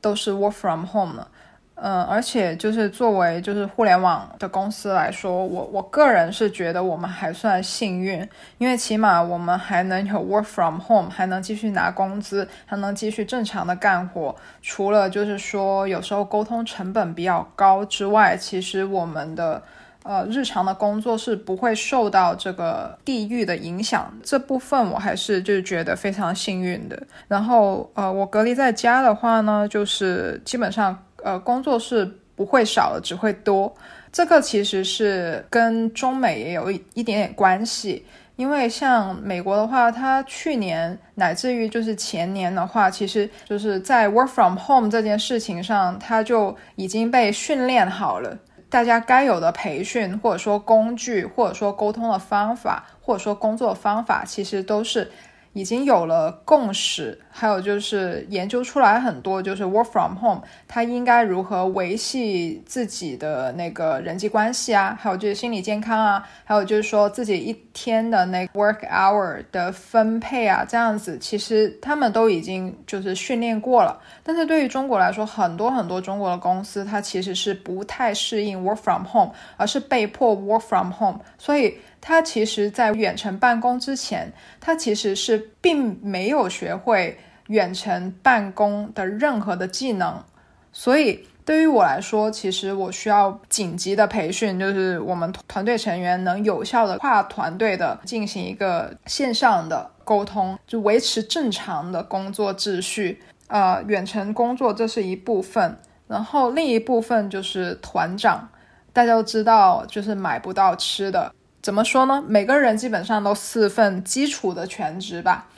都是 work from home 的，嗯，而且就是作为就是互联网的公司来说，我我个人是觉得我们还算幸运，因为起码我们还能有 work from home，还能继续拿工资，还能继续正常的干活。除了就是说有时候沟通成本比较高之外，其实我们的呃，日常的工作是不会受到这个地域的影响，这部分我还是就是觉得非常幸运的。然后，呃，我隔离在家的话呢，就是基本上，呃，工作是不会少的，只会多。这个其实是跟中美也有一一点点关系，因为像美国的话，它去年乃至于就是前年的话，其实就是在 work from home 这件事情上，它就已经被训练好了。大家该有的培训，或者说工具，或者说沟通的方法，或者说工作方法，其实都是。已经有了共识，还有就是研究出来很多，就是 work from home，他应该如何维系自己的那个人际关系啊，还有就是心理健康啊，还有就是说自己一天的那 work hour 的分配啊，这样子，其实他们都已经就是训练过了。但是对于中国来说，很多很多中国的公司，它其实是不太适应 work from home，而是被迫 work from home，所以。他其实，在远程办公之前，他其实是并没有学会远程办公的任何的技能。所以，对于我来说，其实我需要紧急的培训，就是我们团队成员能有效的跨团队的进行一个线上的沟通，就维持正常的工作秩序。呃，远程工作这是一部分，然后另一部分就是团长，大家都知道，就是买不到吃的。怎么说呢？每个人基本上都四份基础的全职吧，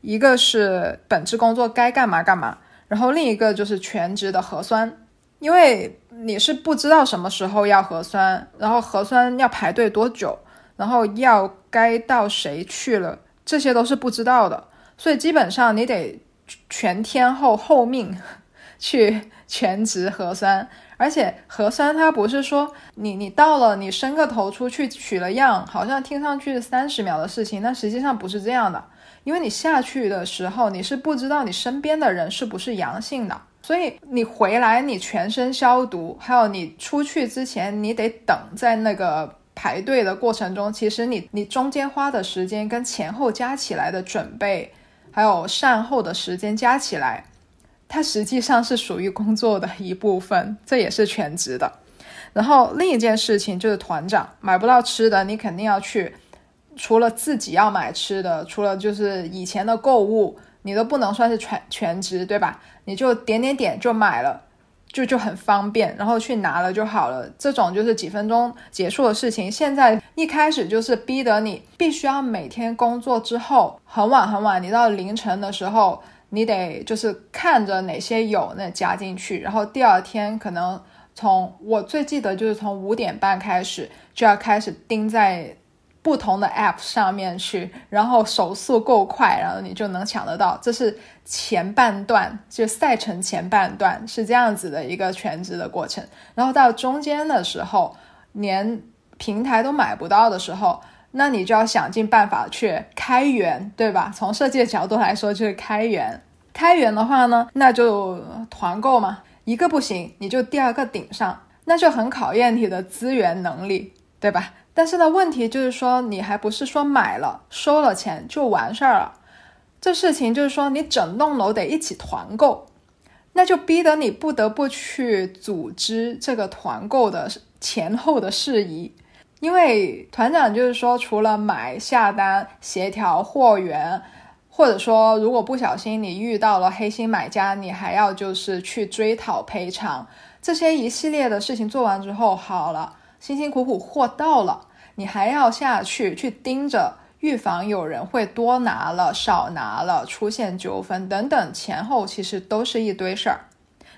一个是本职工作该干嘛干嘛，然后另一个就是全职的核酸，因为你是不知道什么时候要核酸，然后核酸要排队多久，然后要该到谁去了，这些都是不知道的，所以基本上你得全天候候命去全职核酸。而且核酸它不是说你你到了你伸个头出去取了样，好像听上去是三十秒的事情，但实际上不是这样的。因为你下去的时候，你是不知道你身边的人是不是阳性的，所以你回来你全身消毒，还有你出去之前你得等在那个排队的过程中，其实你你中间花的时间跟前后加起来的准备，还有善后的时间加起来。它实际上是属于工作的一部分，这也是全职的。然后另一件事情就是团长买不到吃的，你肯定要去。除了自己要买吃的，除了就是以前的购物，你都不能算是全全职，对吧？你就点点点就买了，就就很方便，然后去拿了就好了。这种就是几分钟结束的事情。现在一开始就是逼得你必须要每天工作之后很晚很晚，你到凌晨的时候。你得就是看着哪些有那加进去，然后第二天可能从我最记得就是从五点半开始就要开始盯在不同的 app 上面去，然后手速够快，然后你就能抢得到。这是前半段，就赛程前半段是这样子的一个全职的过程，然后到中间的时候，连平台都买不到的时候。那你就要想尽办法去开源，对吧？从设计的角度来说，就是开源。开源的话呢，那就团购嘛，一个不行，你就第二个顶上，那就很考验你的资源能力，对吧？但是呢，问题就是说，你还不是说买了收了钱就完事儿了，这事情就是说，你整栋楼得一起团购，那就逼得你不得不去组织这个团购的前后的事宜。因为团长就是说，除了买下单、协调货源，或者说如果不小心你遇到了黑心买家，你还要就是去追讨赔偿，这些一系列的事情做完之后，好了，辛辛苦苦货到了，你还要下去去盯着，预防有人会多拿了、少拿了，出现纠纷等等，前后其实都是一堆事儿。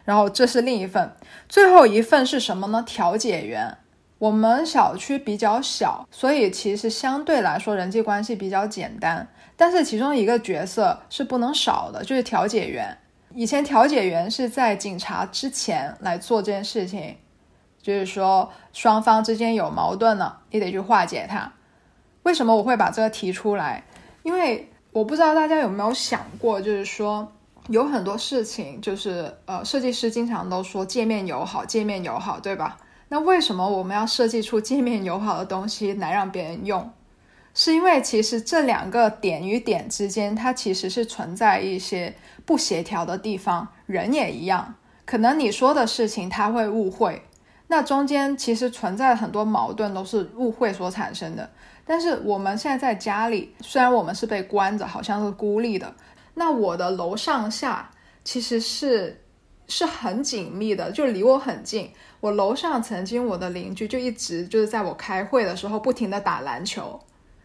然后这是另一份，最后一份是什么呢？调解员。我们小区比较小，所以其实相对来说人际关系比较简单。但是其中一个角色是不能少的，就是调解员。以前调解员是在警察之前来做这件事情，就是说双方之间有矛盾了，你得去化解它。为什么我会把这个提出来？因为我不知道大家有没有想过，就是说有很多事情，就是呃，设计师经常都说界面友好，界面友好，对吧？那为什么我们要设计出界面友好的东西来让别人用？是因为其实这两个点与点之间，它其实是存在一些不协调的地方。人也一样，可能你说的事情他会误会，那中间其实存在很多矛盾，都是误会所产生的。但是我们现在在家里，虽然我们是被关着，好像是孤立的，那我的楼上下其实是是很紧密的，就离我很近。我楼上曾经我的邻居就一直就是在我开会的时候不停的打篮球，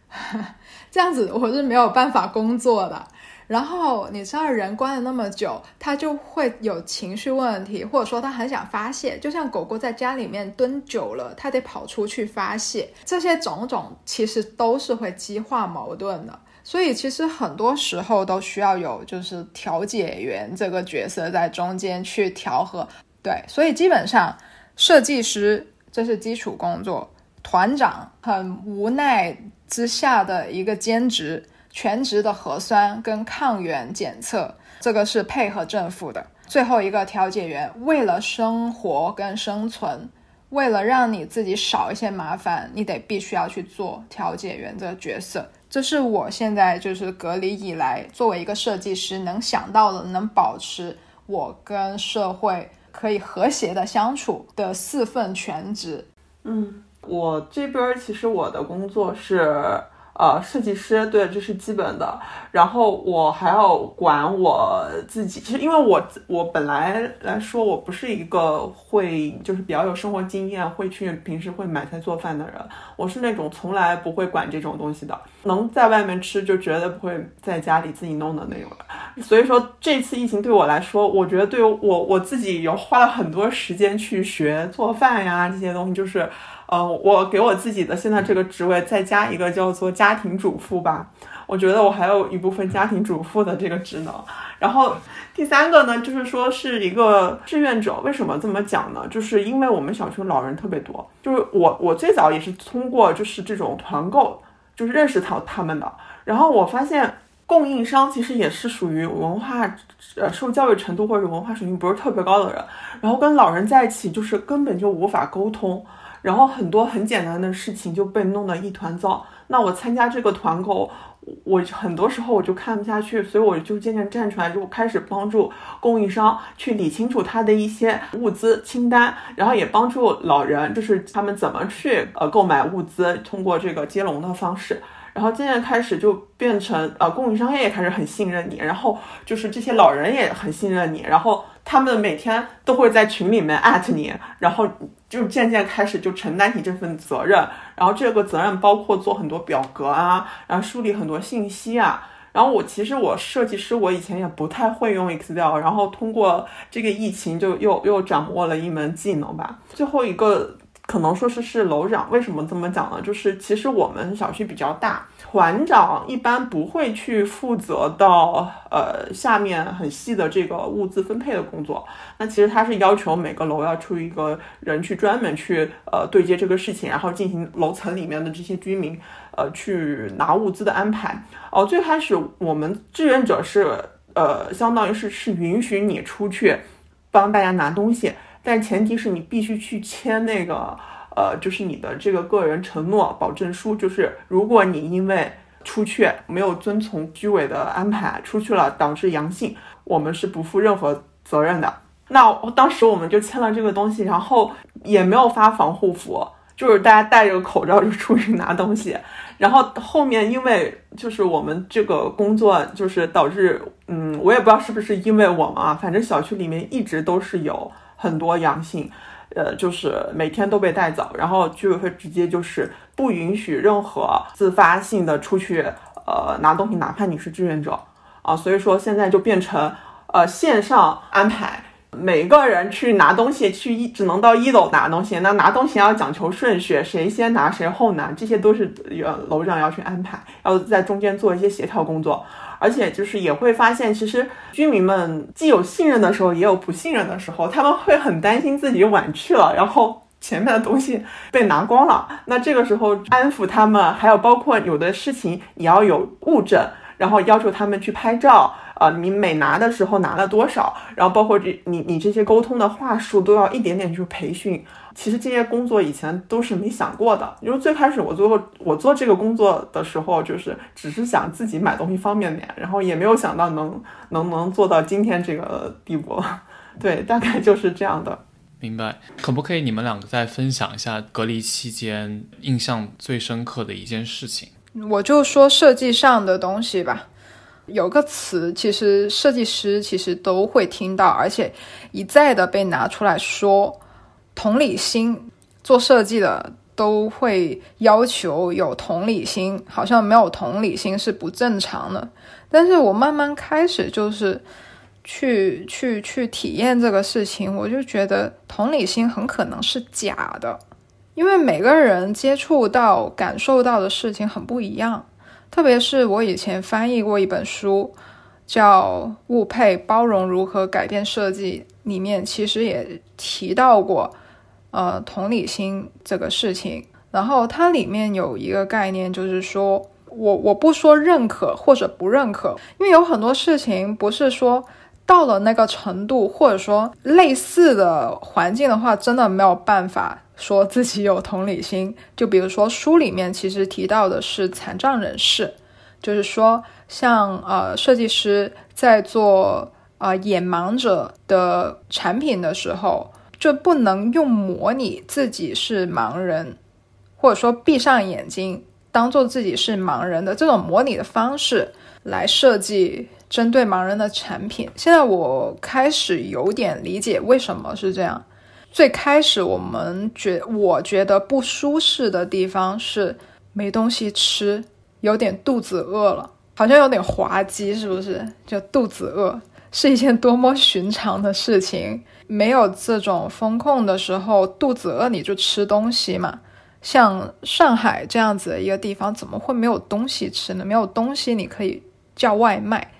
这样子我是没有办法工作的。然后你知道人关了那么久，他就会有情绪问题，或者说他很想发泄，就像狗狗在家里面蹲久了，它得跑出去发泄。这些种种其实都是会激化矛盾的，所以其实很多时候都需要有就是调解员这个角色在中间去调和。对，所以基本上设计师这是基础工作，团长很无奈之下的一个兼职。全职的核酸跟抗原检测，这个是配合政府的。最后一个调解员，为了生活跟生存，为了让你自己少一些麻烦，你得必须要去做调解员这个角色。这是我现在就是隔离以来，作为一个设计师能想到的，能保持我跟社会可以和谐的相处的四份全职。嗯，我这边其实我的工作是。呃，设计师对，这是基本的。然后我还要管我自己。其实，因为我我本来来说，我不是一个会就是比较有生活经验，会去平时会买菜做饭的人。我是那种从来不会管这种东西的，能在外面吃就绝对不会在家里自己弄的那种人。所以说，这次疫情对我来说，我觉得对于我我自己有花了很多时间去学做饭呀这些东西，就是。呃，我给我自己的现在这个职位再加一个叫做家庭主妇吧，我觉得我还有一部分家庭主妇的这个职能。然后第三个呢，就是说是一个志愿者。为什么这么讲呢？就是因为我们小区老人特别多，就是我我最早也是通过就是这种团购，就是认识到他们的。然后我发现供应商其实也是属于文化呃受教育程度或者文化水平不是特别高的人，然后跟老人在一起就是根本就无法沟通。然后很多很简单的事情就被弄得一团糟。那我参加这个团购，我很多时候我就看不下去，所以我就渐渐站出来，就开始帮助供应商去理清楚他的一些物资清单，然后也帮助老人，就是他们怎么去呃购买物资，通过这个接龙的方式。然后渐渐开始就变成呃供应商也开始很信任你，然后就是这些老人也很信任你，然后。他们每天都会在群里面艾特你，然后就渐渐开始就承担起这份责任，然后这个责任包括做很多表格啊，然后梳理很多信息啊。然后我其实我设计师，我以前也不太会用 Excel，然后通过这个疫情就又又掌握了一门技能吧。最后一个。可能说是是楼长，为什么这么讲呢？就是其实我们小区比较大，团长一般不会去负责到呃下面很细的这个物资分配的工作。那其实他是要求每个楼要出一个人去专门去呃对接这个事情，然后进行楼层里面的这些居民呃去拿物资的安排。哦，最开始我们志愿者是呃相当于是是允许你出去帮大家拿东西。但前提是你必须去签那个，呃，就是你的这个个人承诺保证书。就是如果你因为出去没有遵从居委的安排出去了，导致阳性，我们是不负任何责任的。那当时我们就签了这个东西，然后也没有发防护服，就是大家戴着口罩就出去拿东西。然后后面因为就是我们这个工作，就是导致，嗯，我也不知道是不是因为我们啊，反正小区里面一直都是有。很多阳性，呃，就是每天都被带走，然后居委会直接就是不允许任何自发性的出去，呃，拿东西，哪怕你是志愿者啊，所以说现在就变成呃线上安排，每个人去拿东西，去一只能到一楼拿东西，那拿东西要讲求顺序，谁先拿谁后拿，这些都是楼长要去安排，要在中间做一些协调工作。而且就是也会发现，其实居民们既有信任的时候，也有不信任的时候。他们会很担心自己晚去了，然后前面的东西被拿光了。那这个时候安抚他们，还有包括有的事情你要有物证，然后要求他们去拍照。呃，你每拿的时候拿了多少，然后包括这你你这些沟通的话术都要一点点去培训。其实这些工作以前都是没想过的，因为最开始我做我做这个工作的时候，就是只是想自己买东西方便点，然后也没有想到能能能做到今天这个地步。对，大概就是这样的。明白。可不可以你们两个再分享一下隔离期间印象最深刻的一件事情？我就说设计上的东西吧。有个词，其实设计师其实都会听到，而且一再的被拿出来说，同理心。做设计的都会要求有同理心，好像没有同理心是不正常的。但是我慢慢开始就是去去去体验这个事情，我就觉得同理心很可能是假的，因为每个人接触到、感受到的事情很不一样。特别是我以前翻译过一本书，叫《物配包容如何改变设计》，里面其实也提到过，呃，同理心这个事情。然后它里面有一个概念，就是说我我不说认可或者不认可，因为有很多事情不是说到了那个程度，或者说类似的环境的话，真的没有办法。说自己有同理心，就比如说书里面其实提到的是残障人士，就是说像呃设计师在做啊眼盲者的产品的时候，就不能用模拟自己是盲人，或者说闭上眼睛当做自己是盲人的这种模拟的方式来设计针对盲人的产品。现在我开始有点理解为什么是这样。最开始我们觉，我觉得不舒适的地方是没东西吃，有点肚子饿了，好像有点滑稽，是不是？就肚子饿是一件多么寻常的事情。没有这种风控的时候，肚子饿你就吃东西嘛。像上海这样子的一个地方，怎么会没有东西吃呢？没有东西你可以叫外卖，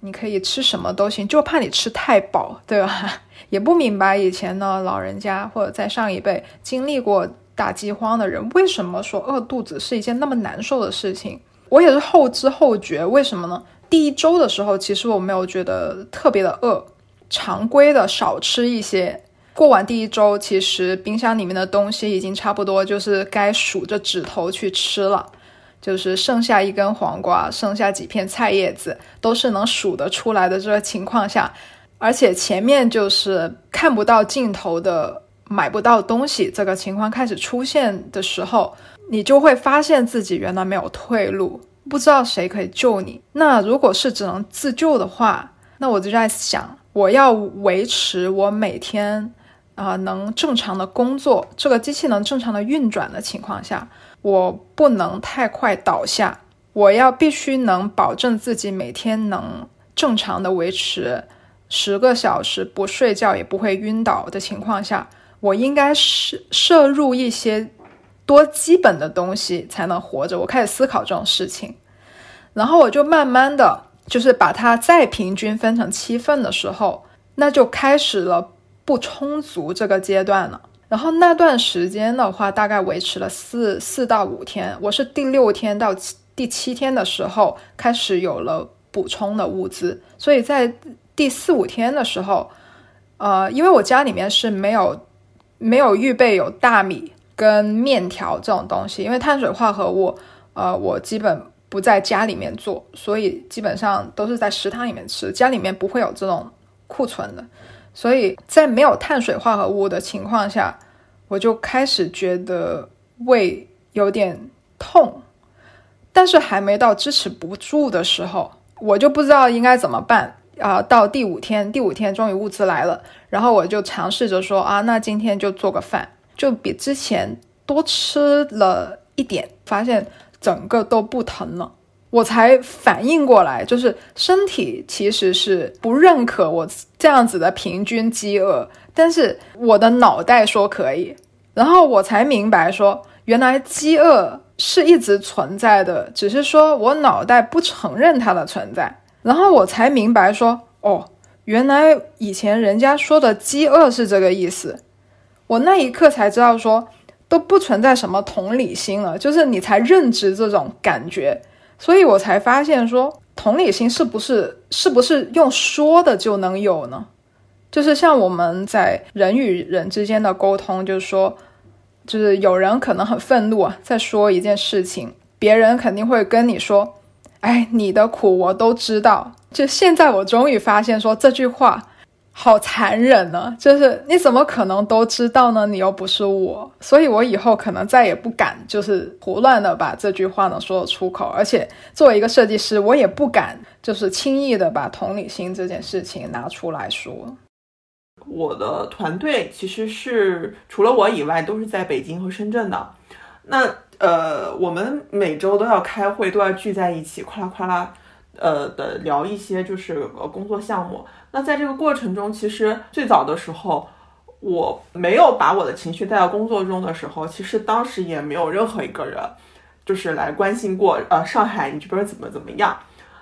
你可以吃什么都行，就怕你吃太饱，对吧？也不明白以前呢老人家或者在上一辈经历过大饥荒的人，为什么说饿肚子是一件那么难受的事情？我也是后知后觉，为什么呢？第一周的时候，其实我没有觉得特别的饿，常规的少吃一些。过完第一周，其实冰箱里面的东西已经差不多就是该数着指头去吃了，就是剩下一根黄瓜，剩下几片菜叶子，都是能数得出来的。这个情况下。而且前面就是看不到尽头的买不到东西，这个情况开始出现的时候，你就会发现自己原来没有退路，不知道谁可以救你。那如果是只能自救的话，那我就在想，我要维持我每天啊能正常的工作，这个机器能正常的运转的情况下，我不能太快倒下，我要必须能保证自己每天能正常的维持。十个小时不睡觉也不会晕倒的情况下，我应该是摄入一些多基本的东西才能活着。我开始思考这种事情，然后我就慢慢的就是把它再平均分成七份的时候，那就开始了不充足这个阶段了。然后那段时间的话，大概维持了四四到五天。我是第六天到第七天的时候开始有了补充的物资，所以在。第四五天的时候，呃，因为我家里面是没有没有预备有大米跟面条这种东西，因为碳水化合物，呃，我基本不在家里面做，所以基本上都是在食堂里面吃，家里面不会有这种库存的，所以在没有碳水化合物的情况下，我就开始觉得胃有点痛，但是还没到支持不住的时候，我就不知道应该怎么办。啊，到第五天，第五天终于物资来了，然后我就尝试着说啊，那今天就做个饭，就比之前多吃了一点，发现整个都不疼了，我才反应过来，就是身体其实是不认可我这样子的平均饥饿，但是我的脑袋说可以，然后我才明白说，原来饥饿是一直存在的，只是说我脑袋不承认它的存在。然后我才明白，说哦，原来以前人家说的饥饿是这个意思。我那一刻才知道，说都不存在什么同理心了，就是你才认知这种感觉。所以我才发现，说同理心是不是是不是用说的就能有呢？就是像我们在人与人之间的沟通，就是说，就是有人可能很愤怒啊，在说一件事情，别人肯定会跟你说。哎，你的苦我都知道。就现在，我终于发现，说这句话好残忍呢！就是你怎么可能都知道呢？你又不是我，所以我以后可能再也不敢就是胡乱的把这句话呢说出口。而且作为一个设计师，我也不敢就是轻易的把同理心这件事情拿出来说。我的团队其实是除了我以外都是在北京和深圳的。那呃，我们每周都要开会，都要聚在一起，夸啦夸啦。呃的聊一些就是呃工作项目，那在这个过程中，其实最早的时候，我没有把我的情绪带到工作中的时候，其实当时也没有任何一个人就是来关心过，呃，上海你这边怎么怎么样？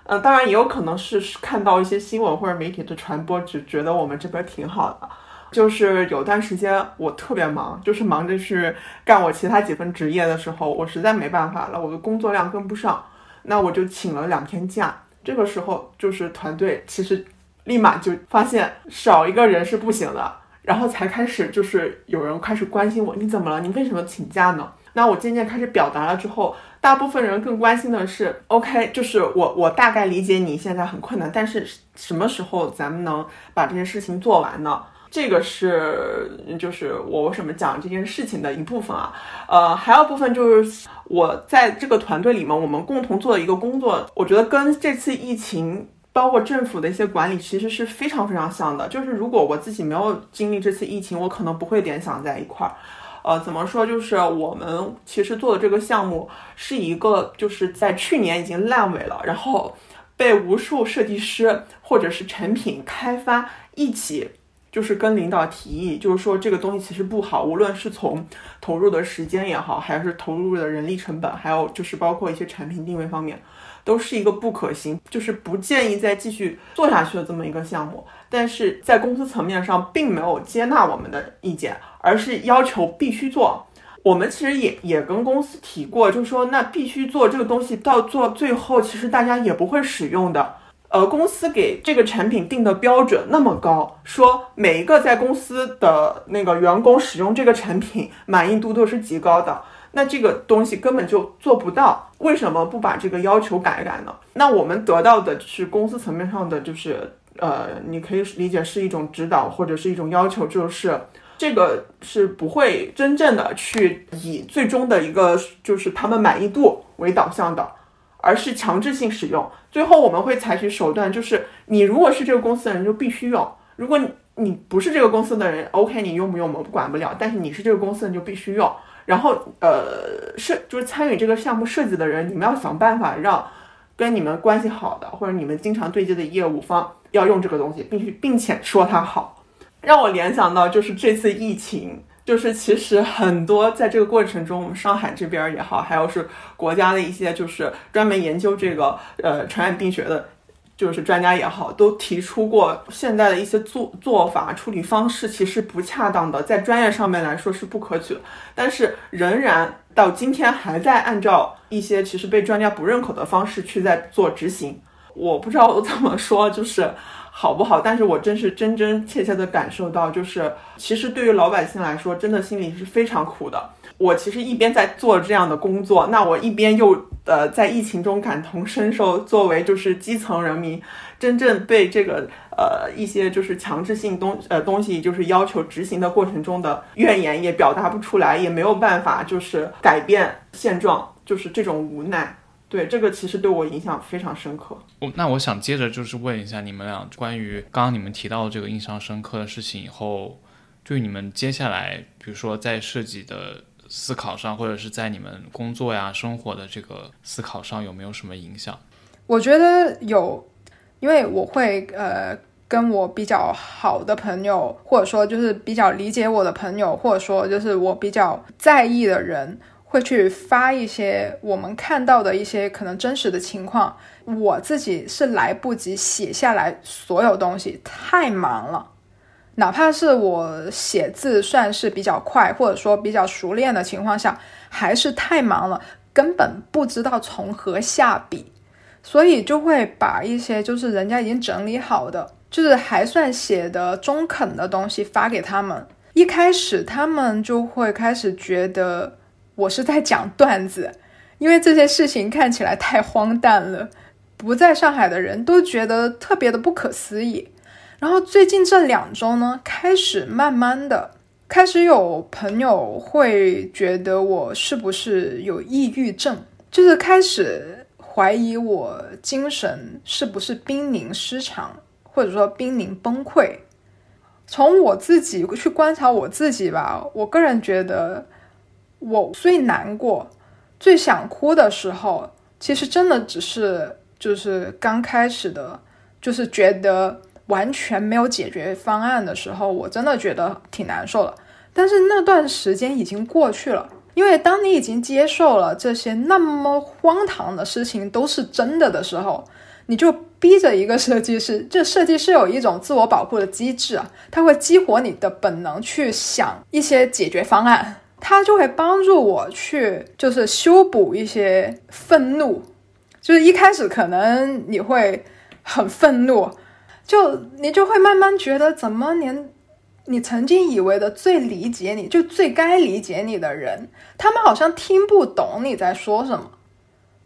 呃，当然也有可能是看到一些新闻或者媒体的传播，只觉得我们这边挺好的。就是有段时间我特别忙，就是忙着去干我其他几份职业的时候，我实在没办法了，我的工作量跟不上，那我就请了两天假。这个时候，就是团队其实立马就发现少一个人是不行的，然后才开始就是有人开始关心我，你怎么了？你为什么请假呢？那我渐渐开始表达了之后，大部分人更关心的是，OK，就是我我大概理解你现在很困难，但是什么时候咱们能把这件事情做完呢？这个是就是我为什么讲这件事情的一部分啊，呃，还有部分就是我在这个团队里面，我们共同做的一个工作，我觉得跟这次疫情包括政府的一些管理其实是非常非常像的。就是如果我自己没有经历这次疫情，我可能不会联想在一块儿。呃，怎么说？就是我们其实做的这个项目是一个，就是在去年已经烂尾了，然后被无数设计师或者是产品开发一起。就是跟领导提议，就是说这个东西其实不好，无论是从投入的时间也好，还是投入的人力成本，还有就是包括一些产品定位方面，都是一个不可行，就是不建议再继续做下去的这么一个项目。但是在公司层面上，并没有接纳我们的意见，而是要求必须做。我们其实也也跟公司提过，就是说那必须做这个东西，到做最后，其实大家也不会使用的。呃，公司给这个产品定的标准那么高，说每一个在公司的那个员工使用这个产品满意度都是极高的，那这个东西根本就做不到。为什么不把这个要求改改呢？那我们得到的是公司层面上的，就是呃，你可以理解是一种指导或者是一种要求，就是这个是不会真正的去以最终的一个就是他们满意度为导向的。而是强制性使用，最后我们会采取手段，就是你如果是这个公司的人就必须用，如果你不是这个公司的人，OK，你用不用我们管不了，但是你是这个公司的人就必须用。然后呃，设就是参与这个项目设计的人，你们要想办法让跟你们关系好的或者你们经常对接的业务方要用这个东西，并且并且说它好，让我联想到就是这次疫情。就是其实很多在这个过程中，我们上海这边也好，还有是国家的一些就是专门研究这个呃传染病学的，就是专家也好，都提出过现在的一些做做法处理方式其实不恰当的，在专业上面来说是不可取的，但是仍然到今天还在按照一些其实被专家不认可的方式去在做执行。我不知道我怎么说，就是。好不好？但是我真是真真切切的感受到，就是其实对于老百姓来说，真的心里是非常苦的。我其实一边在做这样的工作，那我一边又呃在疫情中感同身受，作为就是基层人民，真正被这个呃一些就是强制性东呃东西就是要求执行的过程中的怨言也表达不出来，也没有办法就是改变现状，就是这种无奈。对这个其实对我影响非常深刻。我那我想接着就是问一下你们俩关于刚刚你们提到的这个印象深刻的事情以后，对你们接下来比如说在设计的思考上，或者是在你们工作呀生活的这个思考上有没有什么影响？我觉得有，因为我会呃跟我比较好的朋友，或者说就是比较理解我的朋友，或者说就是我比较在意的人。会去发一些我们看到的一些可能真实的情况，我自己是来不及写下来所有东西，太忙了。哪怕是我写字算是比较快，或者说比较熟练的情况下，还是太忙了，根本不知道从何下笔，所以就会把一些就是人家已经整理好的，就是还算写的中肯的东西发给他们。一开始他们就会开始觉得。我是在讲段子，因为这些事情看起来太荒诞了，不在上海的人都觉得特别的不可思议。然后最近这两周呢，开始慢慢的开始有朋友会觉得我是不是有抑郁症，就是开始怀疑我精神是不是濒临失常，或者说濒临崩溃。从我自己去观察我自己吧，我个人觉得，我最难过、最想哭的时候，其实真的只是就是刚开始的，就是觉得完全没有解决方案的时候，我真的觉得挺难受的。但是那段时间已经过去了，因为当你已经接受了这些那么荒唐的事情都是真的的时候。你就逼着一个设计师，这设计师有一种自我保护的机制啊，他会激活你的本能去想一些解决方案，他就会帮助我去就是修补一些愤怒，就是一开始可能你会很愤怒，就你就会慢慢觉得怎么连你曾经以为的最理解你就最该理解你的人，他们好像听不懂你在说什么，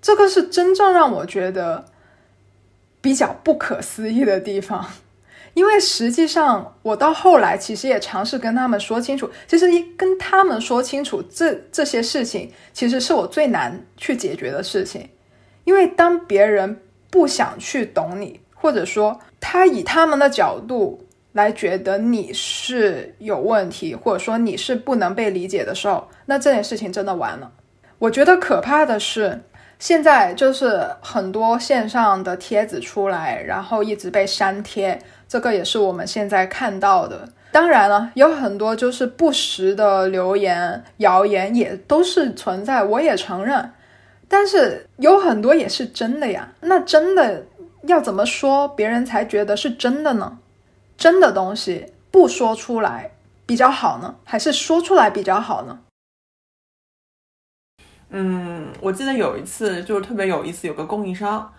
这个是真正让我觉得。比较不可思议的地方，因为实际上我到后来其实也尝试跟他们说清楚，其实一跟他们说清楚这这些事情，其实是我最难去解决的事情。因为当别人不想去懂你，或者说他以他们的角度来觉得你是有问题，或者说你是不能被理解的时候，那这件事情真的完了。我觉得可怕的是。现在就是很多线上的帖子出来，然后一直被删帖，这个也是我们现在看到的。当然了，有很多就是不实的留言、谣言也都是存在，我也承认。但是有很多也是真的呀。那真的要怎么说别人才觉得是真的呢？真的东西不说出来比较好呢，还是说出来比较好呢？嗯，我记得有一次就是特别有意思，有个供应商，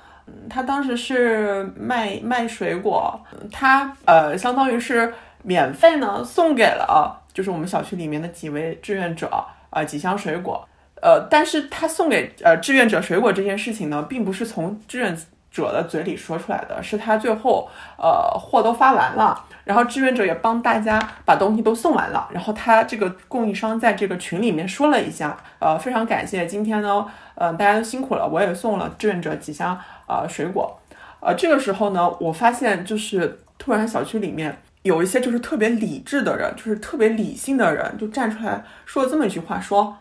他当时是卖卖水果，他呃，相当于是免费呢送给了就是我们小区里面的几位志愿者啊几箱水果，呃，但是他送给呃志愿者水果这件事情呢，并不是从志愿者的嘴里说出来的，是他最后呃货都发完了。然后志愿者也帮大家把东西都送完了，然后他这个供应商在这个群里面说了一下，呃，非常感谢今天呢，呃，大家都辛苦了，我也送了志愿者几箱呃水果，呃，这个时候呢，我发现就是突然小区里面有一些就是特别理智的人，就是特别理性的人，就站出来说了这么一句话，说，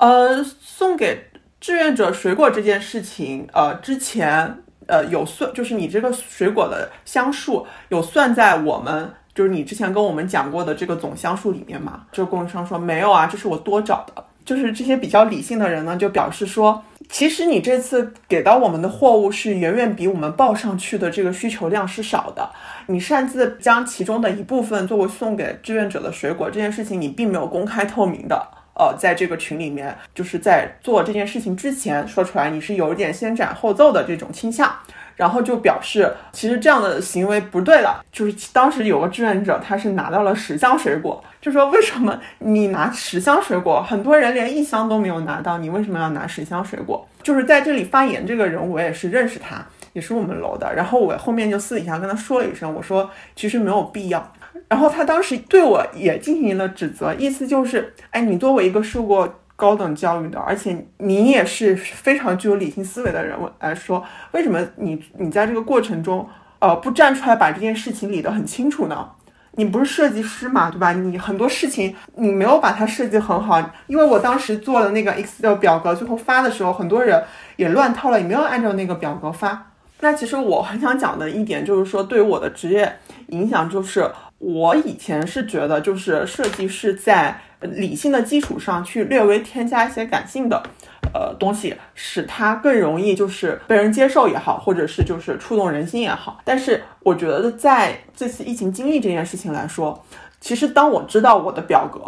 呃，送给志愿者水果这件事情，呃，之前。呃，有算，就是你这个水果的箱数有算在我们，就是你之前跟我们讲过的这个总箱数里面吗？这个供应商说没有啊，这是我多找的。就是这些比较理性的人呢，就表示说，其实你这次给到我们的货物是远远比我们报上去的这个需求量是少的。你擅自将其中的一部分作为送给志愿者的水果这件事情，你并没有公开透明的。呃，在这个群里面，就是在做这件事情之前说出来，你是有一点先斩后奏的这种倾向，然后就表示其实这样的行为不对的。就是当时有个志愿者，他是拿到了十箱水果，就说为什么你拿十箱水果，很多人连一箱都没有拿到，你为什么要拿十箱水果？就是在这里发言这个人，我也是认识他，也是我们楼的，然后我后面就私底下跟他说了一声，我说其实没有必要。然后他当时对我也进行了指责，意思就是，哎，你作为一个受过高等教育的，而且你也是非常具有理性思维的人我来说，为什么你你在这个过程中，呃，不站出来把这件事情理得很清楚呢？你不是设计师嘛，对吧？你很多事情你没有把它设计很好，因为我当时做的那个 Excel 表格，最后发的时候，很多人也乱套了，也没有按照那个表格发。那其实我很想讲的一点就是说，对于我的职业影响就是。我以前是觉得，就是设计师在理性的基础上去略微添加一些感性的，呃东西，使它更容易就是被人接受也好，或者是就是触动人心也好。但是我觉得在这次疫情经历这件事情来说，其实当我知道我的表格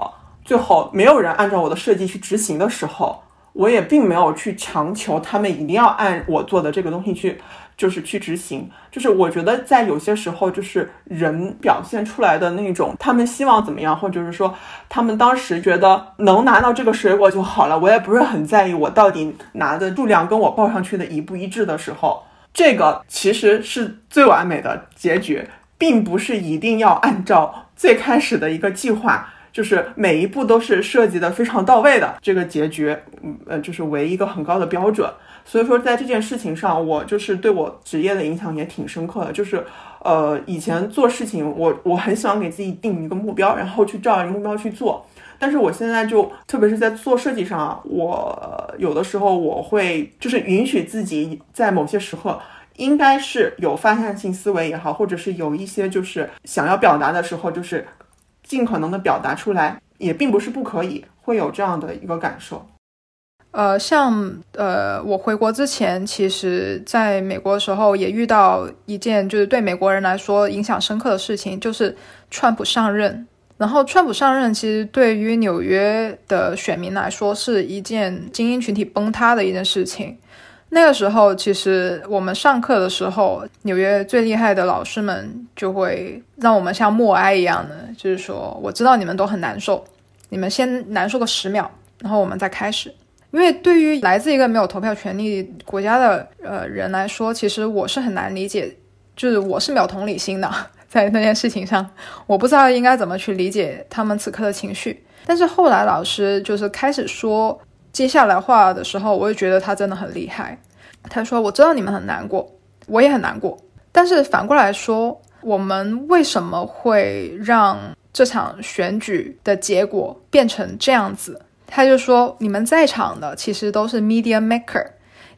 最后没有人按照我的设计去执行的时候，我也并没有去强求他们一定要按我做的这个东西去。就是去执行，就是我觉得在有些时候，就是人表现出来的那种，他们希望怎么样，或者是说他们当时觉得能拿到这个水果就好了，我也不是很在意我到底拿的数量跟我报上去的一不一致的时候，这个其实是最完美的结局。并不是一定要按照最开始的一个计划，就是每一步都是设计的非常到位的这个结局，嗯呃，就是为一个很高的标准。所以说，在这件事情上，我就是对我职业的影响也挺深刻的。就是，呃，以前做事情，我我很喜欢给自己定一个目标，然后去照着目标去做。但是我现在就，特别是在做设计上，我有的时候我会就是允许自己在某些时刻。应该是有发散性思维也好，或者是有一些就是想要表达的时候，就是尽可能的表达出来，也并不是不可以，会有这样的一个感受。呃，像呃，我回国之前，其实在美国的时候也遇到一件就是对美国人来说影响深刻的事情，就是川普上任。然后川普上任，其实对于纽约的选民来说是一件精英群体崩塌的一件事情。那个时候，其实我们上课的时候，纽约最厉害的老师们就会让我们像默哀一样的，就是说，我知道你们都很难受，你们先难受个十秒，然后我们再开始。因为对于来自一个没有投票权利国家的呃人来说，其实我是很难理解，就是我是没有同理心的，在那件事情上，我不知道应该怎么去理解他们此刻的情绪。但是后来老师就是开始说。接下来话的时候，我就觉得他真的很厉害。他说：“我知道你们很难过，我也很难过。但是反过来说，我们为什么会让这场选举的结果变成这样子？”他就说：“你们在场的其实都是 media maker，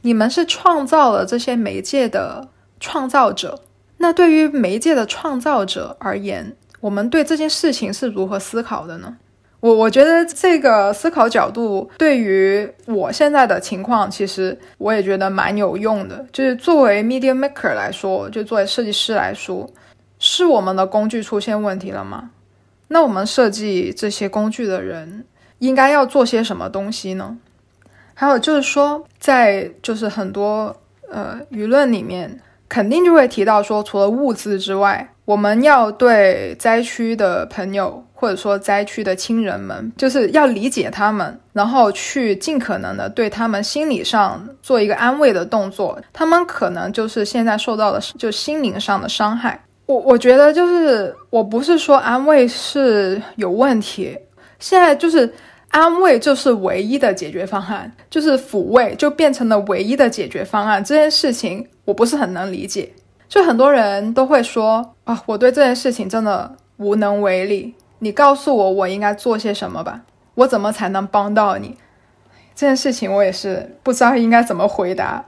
你们是创造了这些媒介的创造者。那对于媒介的创造者而言，我们对这件事情是如何思考的呢？”我我觉得这个思考角度对于我现在的情况，其实我也觉得蛮有用的。就是作为 media maker 来说，就作为设计师来说，是我们的工具出现问题了吗？那我们设计这些工具的人应该要做些什么东西呢？还有就是说，在就是很多呃舆论里面，肯定就会提到说，除了物资之外，我们要对灾区的朋友。或者说灾区的亲人们，就是要理解他们，然后去尽可能的对他们心理上做一个安慰的动作。他们可能就是现在受到的就心灵上的伤害。我我觉得就是我不是说安慰是有问题，现在就是安慰就是唯一的解决方案，就是抚慰就变成了唯一的解决方案。这件事情我不是很能理解，就很多人都会说啊，我对这件事情真的无能为力。你告诉我我应该做些什么吧？我怎么才能帮到你？这件事情我也是不知道应该怎么回答。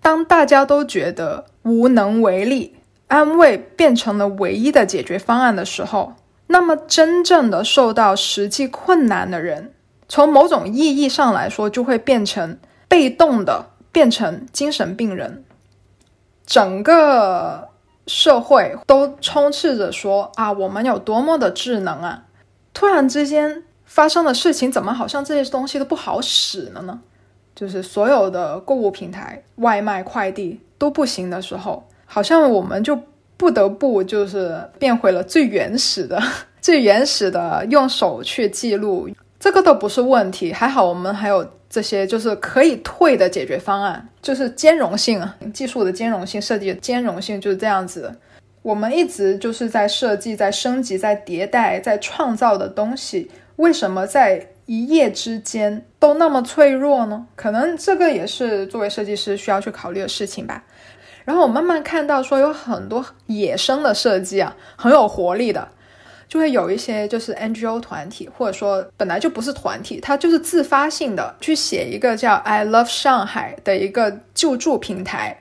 当大家都觉得无能为力，安慰变成了唯一的解决方案的时候，那么真正的受到实际困难的人，从某种意义上来说，就会变成被动的，变成精神病人。整个。社会都充斥着说啊，我们有多么的智能啊！突然之间发生的事情，怎么好像这些东西都不好使了呢？就是所有的购物平台、外卖、快递都不行的时候，好像我们就不得不就是变回了最原始的、最原始的用手去记录，这个都不是问题。还好我们还有。这些就是可以退的解决方案，就是兼容性啊，技术的兼容性，设计的兼容性就是这样子。我们一直就是在设计、在升级、在迭代、在创造的东西，为什么在一夜之间都那么脆弱呢？可能这个也是作为设计师需要去考虑的事情吧。然后我慢慢看到说，有很多野生的设计啊，很有活力的。就会有一些就是 NGO 团体，或者说本来就不是团体，它就是自发性的去写一个叫 I Love 上海的一个救助平台，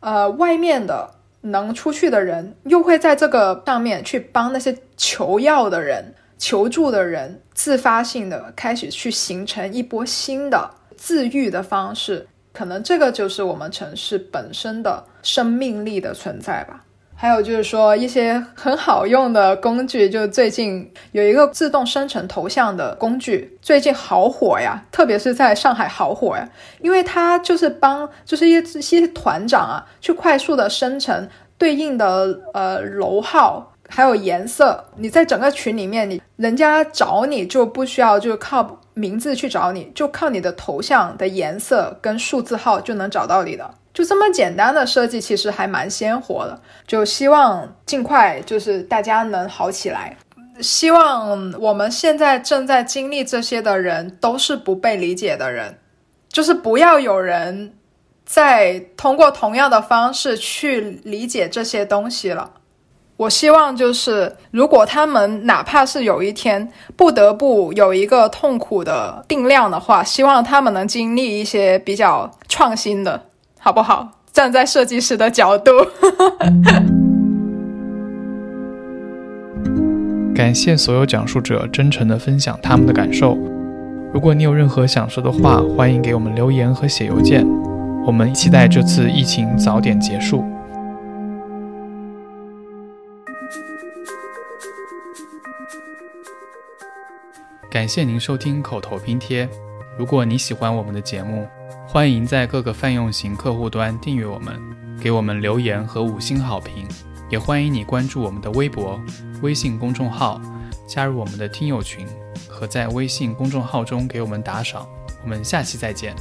呃，外面的能出去的人又会在这个上面去帮那些求药的人、求助的人，自发性的开始去形成一波新的自愈的方式，可能这个就是我们城市本身的生命力的存在吧。还有就是说一些很好用的工具，就最近有一个自动生成头像的工具，最近好火呀，特别是在上海好火呀，因为它就是帮就是一些团长啊，去快速的生成对应的呃楼号，还有颜色。你在整个群里面，你人家找你就不需要就靠名字去找你，就靠你的头像的颜色跟数字号就能找到你的。就这么简单的设计，其实还蛮鲜活的。就希望尽快就是大家能好起来。希望我们现在正在经历这些的人都是不被理解的人，就是不要有人再通过同样的方式去理解这些东西了。我希望就是，如果他们哪怕是有一天不得不有一个痛苦的定量的话，希望他们能经历一些比较创新的，好不好？站在设计师的角度。感谢所有讲述者真诚的分享他们的感受。如果你有任何想说的话，欢迎给我们留言和写邮件。我们期待这次疫情早点结束。感谢您收听口头拼贴。如果你喜欢我们的节目，欢迎在各个泛用型客户端订阅我们，给我们留言和五星好评。也欢迎你关注我们的微博、微信公众号，加入我们的听友群，和在微信公众号中给我们打赏。我们下期再见。